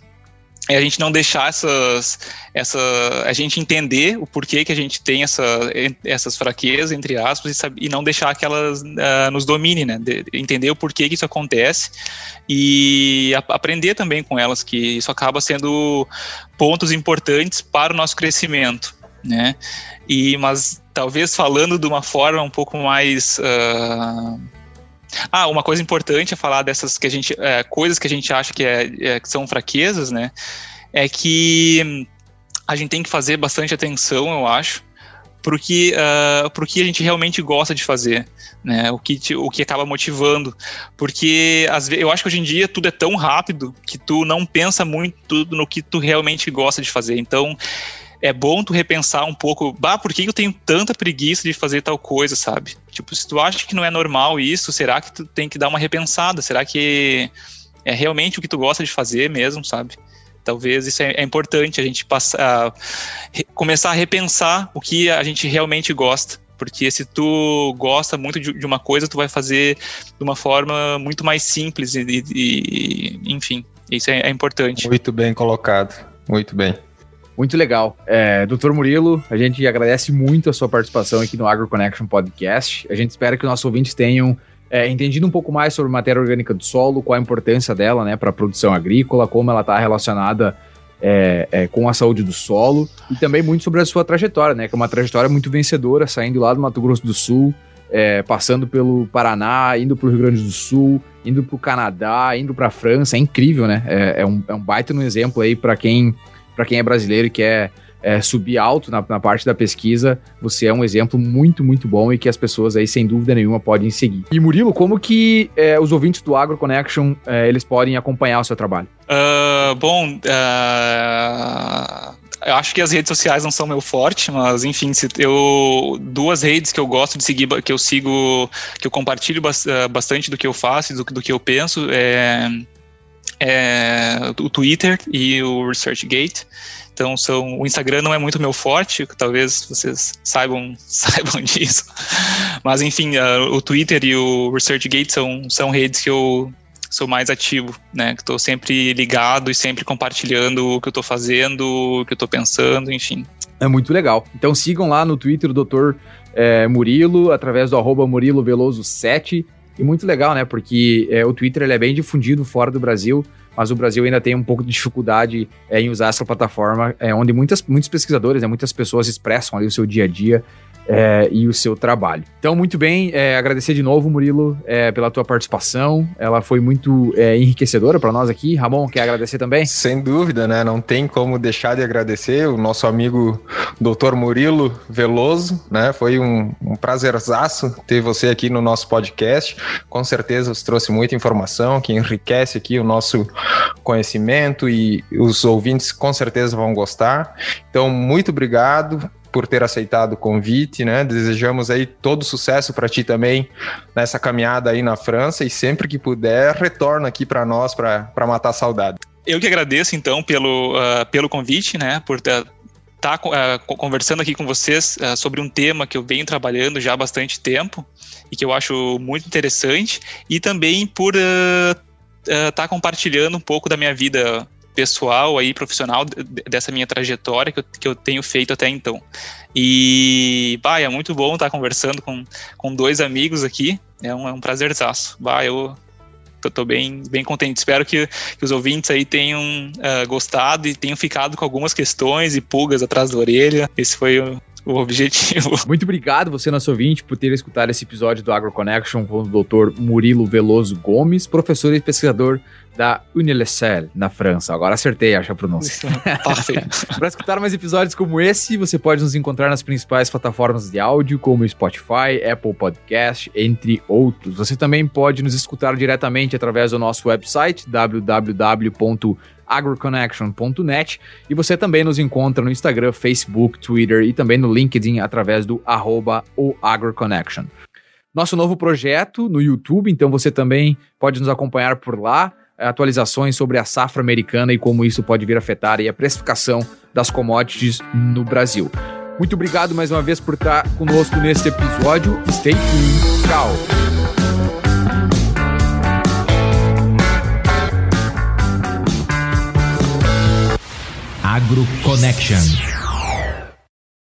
é a gente não deixar essas, essa, a gente entender o porquê que a gente tem essa, essas fraquezas, entre aspas, e, e não deixar que elas uh, nos dominem, né? De, entender o porquê que isso acontece e a, aprender também com elas, que isso acaba sendo pontos importantes para o nosso crescimento, né? E, mas talvez falando de uma forma um pouco mais... Uh, ah, uma coisa importante a falar dessas que a gente, é, coisas que a gente acha que, é, é, que são fraquezas, né? É que a gente tem que fazer bastante atenção, eu acho, pro que, uh, pro que a gente realmente gosta de fazer, né? O que, te, o que acaba motivando. Porque às vezes, eu acho que hoje em dia tudo é tão rápido que tu não pensa muito no que tu realmente gosta de fazer. Então, é bom tu repensar um pouco, bah, por que eu tenho tanta preguiça de fazer tal coisa, sabe? Tipo, se tu acha que não é normal isso, será que tu tem que dar uma repensada? Será que é realmente o que tu gosta de fazer mesmo, sabe? Talvez isso é, é importante a gente passar, começar a repensar o que a gente realmente gosta porque se tu gosta muito de, de, uma coisa, tu vai fazer de uma forma muito mais simples e, e enfim, isso é, é, importante. Muito bem colocado, muito bem. Muito legal. É, Doutor Murilo, a gente agradece muito a sua participação aqui no Agro Connection Podcast. A gente espera que nossos ouvintes tenham é, entendido um pouco mais sobre matéria orgânica do solo, qual a importância dela né, para a produção agrícola, como ela está relacionada é, é, com a saúde do solo e também muito sobre a sua trajetória, né, que é uma trajetória muito vencedora, saindo lá do Mato Grosso do Sul, é, passando pelo Paraná, indo para o Rio Grande do Sul, indo para o Canadá, indo para a França. É incrível, né? É, é, um, é um baita exemplo aí para quem para quem é brasileiro e quer é, subir alto na, na, parte da pesquisa, você é um exemplo muito, muito bom e que as pessoas aí, sem dúvida nenhuma, podem seguir. E Murilo, como que é, os ouvintes do Agro Connection, é, eles podem acompanhar o seu trabalho? Uh, bom, uh, eu acho que as redes sociais não são meu forte, mas enfim, eu duas redes que eu gosto de seguir, que eu sigo, que eu compartilho ah, bastante do que eu faço, do, do que eu penso, é é, o Twitter e o ResearchGate. Então são o Instagram não é muito meu forte, talvez vocês saibam saibam disso. Mas enfim, uh, o Twitter e o ResearchGate são são redes que eu sou mais ativo, né? Que estou sempre ligado e sempre compartilhando o que eu estou fazendo, o que eu estou pensando, enfim. É muito legal. Então sigam lá no Twitter o Dr. É, Murilo, através do arroba Murilo Veloso 7. E muito legal, né? Porque é, o Twitter ele é bem difundido fora do Brasil, mas o Brasil ainda tem um pouco de dificuldade é, em usar essa plataforma, é, onde muitas, muitos pesquisadores, né, muitas pessoas expressam ali o seu dia a dia é, e o seu trabalho. Então, muito bem, é, agradecer de novo, Murilo, é, pela tua participação. Ela foi muito é, enriquecedora para nós aqui. Ramon, quer agradecer também? Sem dúvida, né? Não tem como deixar de agradecer o nosso amigo Dr. Murilo Veloso, né? Foi um, um prazerzaço ter você aqui no nosso podcast. Com certeza você trouxe muita informação que enriquece aqui o nosso conhecimento e os ouvintes com certeza vão gostar. Então, muito obrigado por ter aceitado o convite, né? Desejamos aí todo sucesso para ti também nessa caminhada aí na França e sempre que puder, retorna aqui para nós para matar a saudade. Eu que agradeço então pelo, uh, pelo convite, né? Por estar tá, uh, conversando aqui com vocês uh, sobre um tema que eu venho trabalhando já há bastante tempo e que eu acho muito interessante e também por estar tá compartilhando um pouco da minha vida pessoal aí, profissional, dessa minha trajetória que eu, que eu tenho feito até então. E, bah, é muito bom estar conversando com, com dois amigos aqui, é um, é um prazerzaço. Eu tô, tô bem, bem contente. Espero que, que os ouvintes aí tenham uh, gostado e tenham ficado com algumas questões e pulgas atrás da orelha. Esse foi o, o objetivo. Muito obrigado, você, nosso ouvinte, por ter escutado esse episódio do AgroConnection com o Dr. Murilo Veloso Gomes, professor e pesquisador da Unilessel, na França. Agora acertei, acho a pronúncia. Para escutar mais episódios como esse, você pode nos encontrar nas principais plataformas de áudio, como Spotify, Apple Podcast, entre outros. Você também pode nos escutar diretamente através do nosso website, www.agroconnection.net e você também nos encontra no Instagram, Facebook, Twitter e também no LinkedIn através do arroba AgroConnection. Nosso novo projeto no YouTube, então você também pode nos acompanhar por lá atualizações sobre a safra americana e como isso pode vir a afetar a precificação das commodities no Brasil. Muito obrigado mais uma vez por estar conosco nesse episódio. Stay tuned. Tchau. AgroConnection.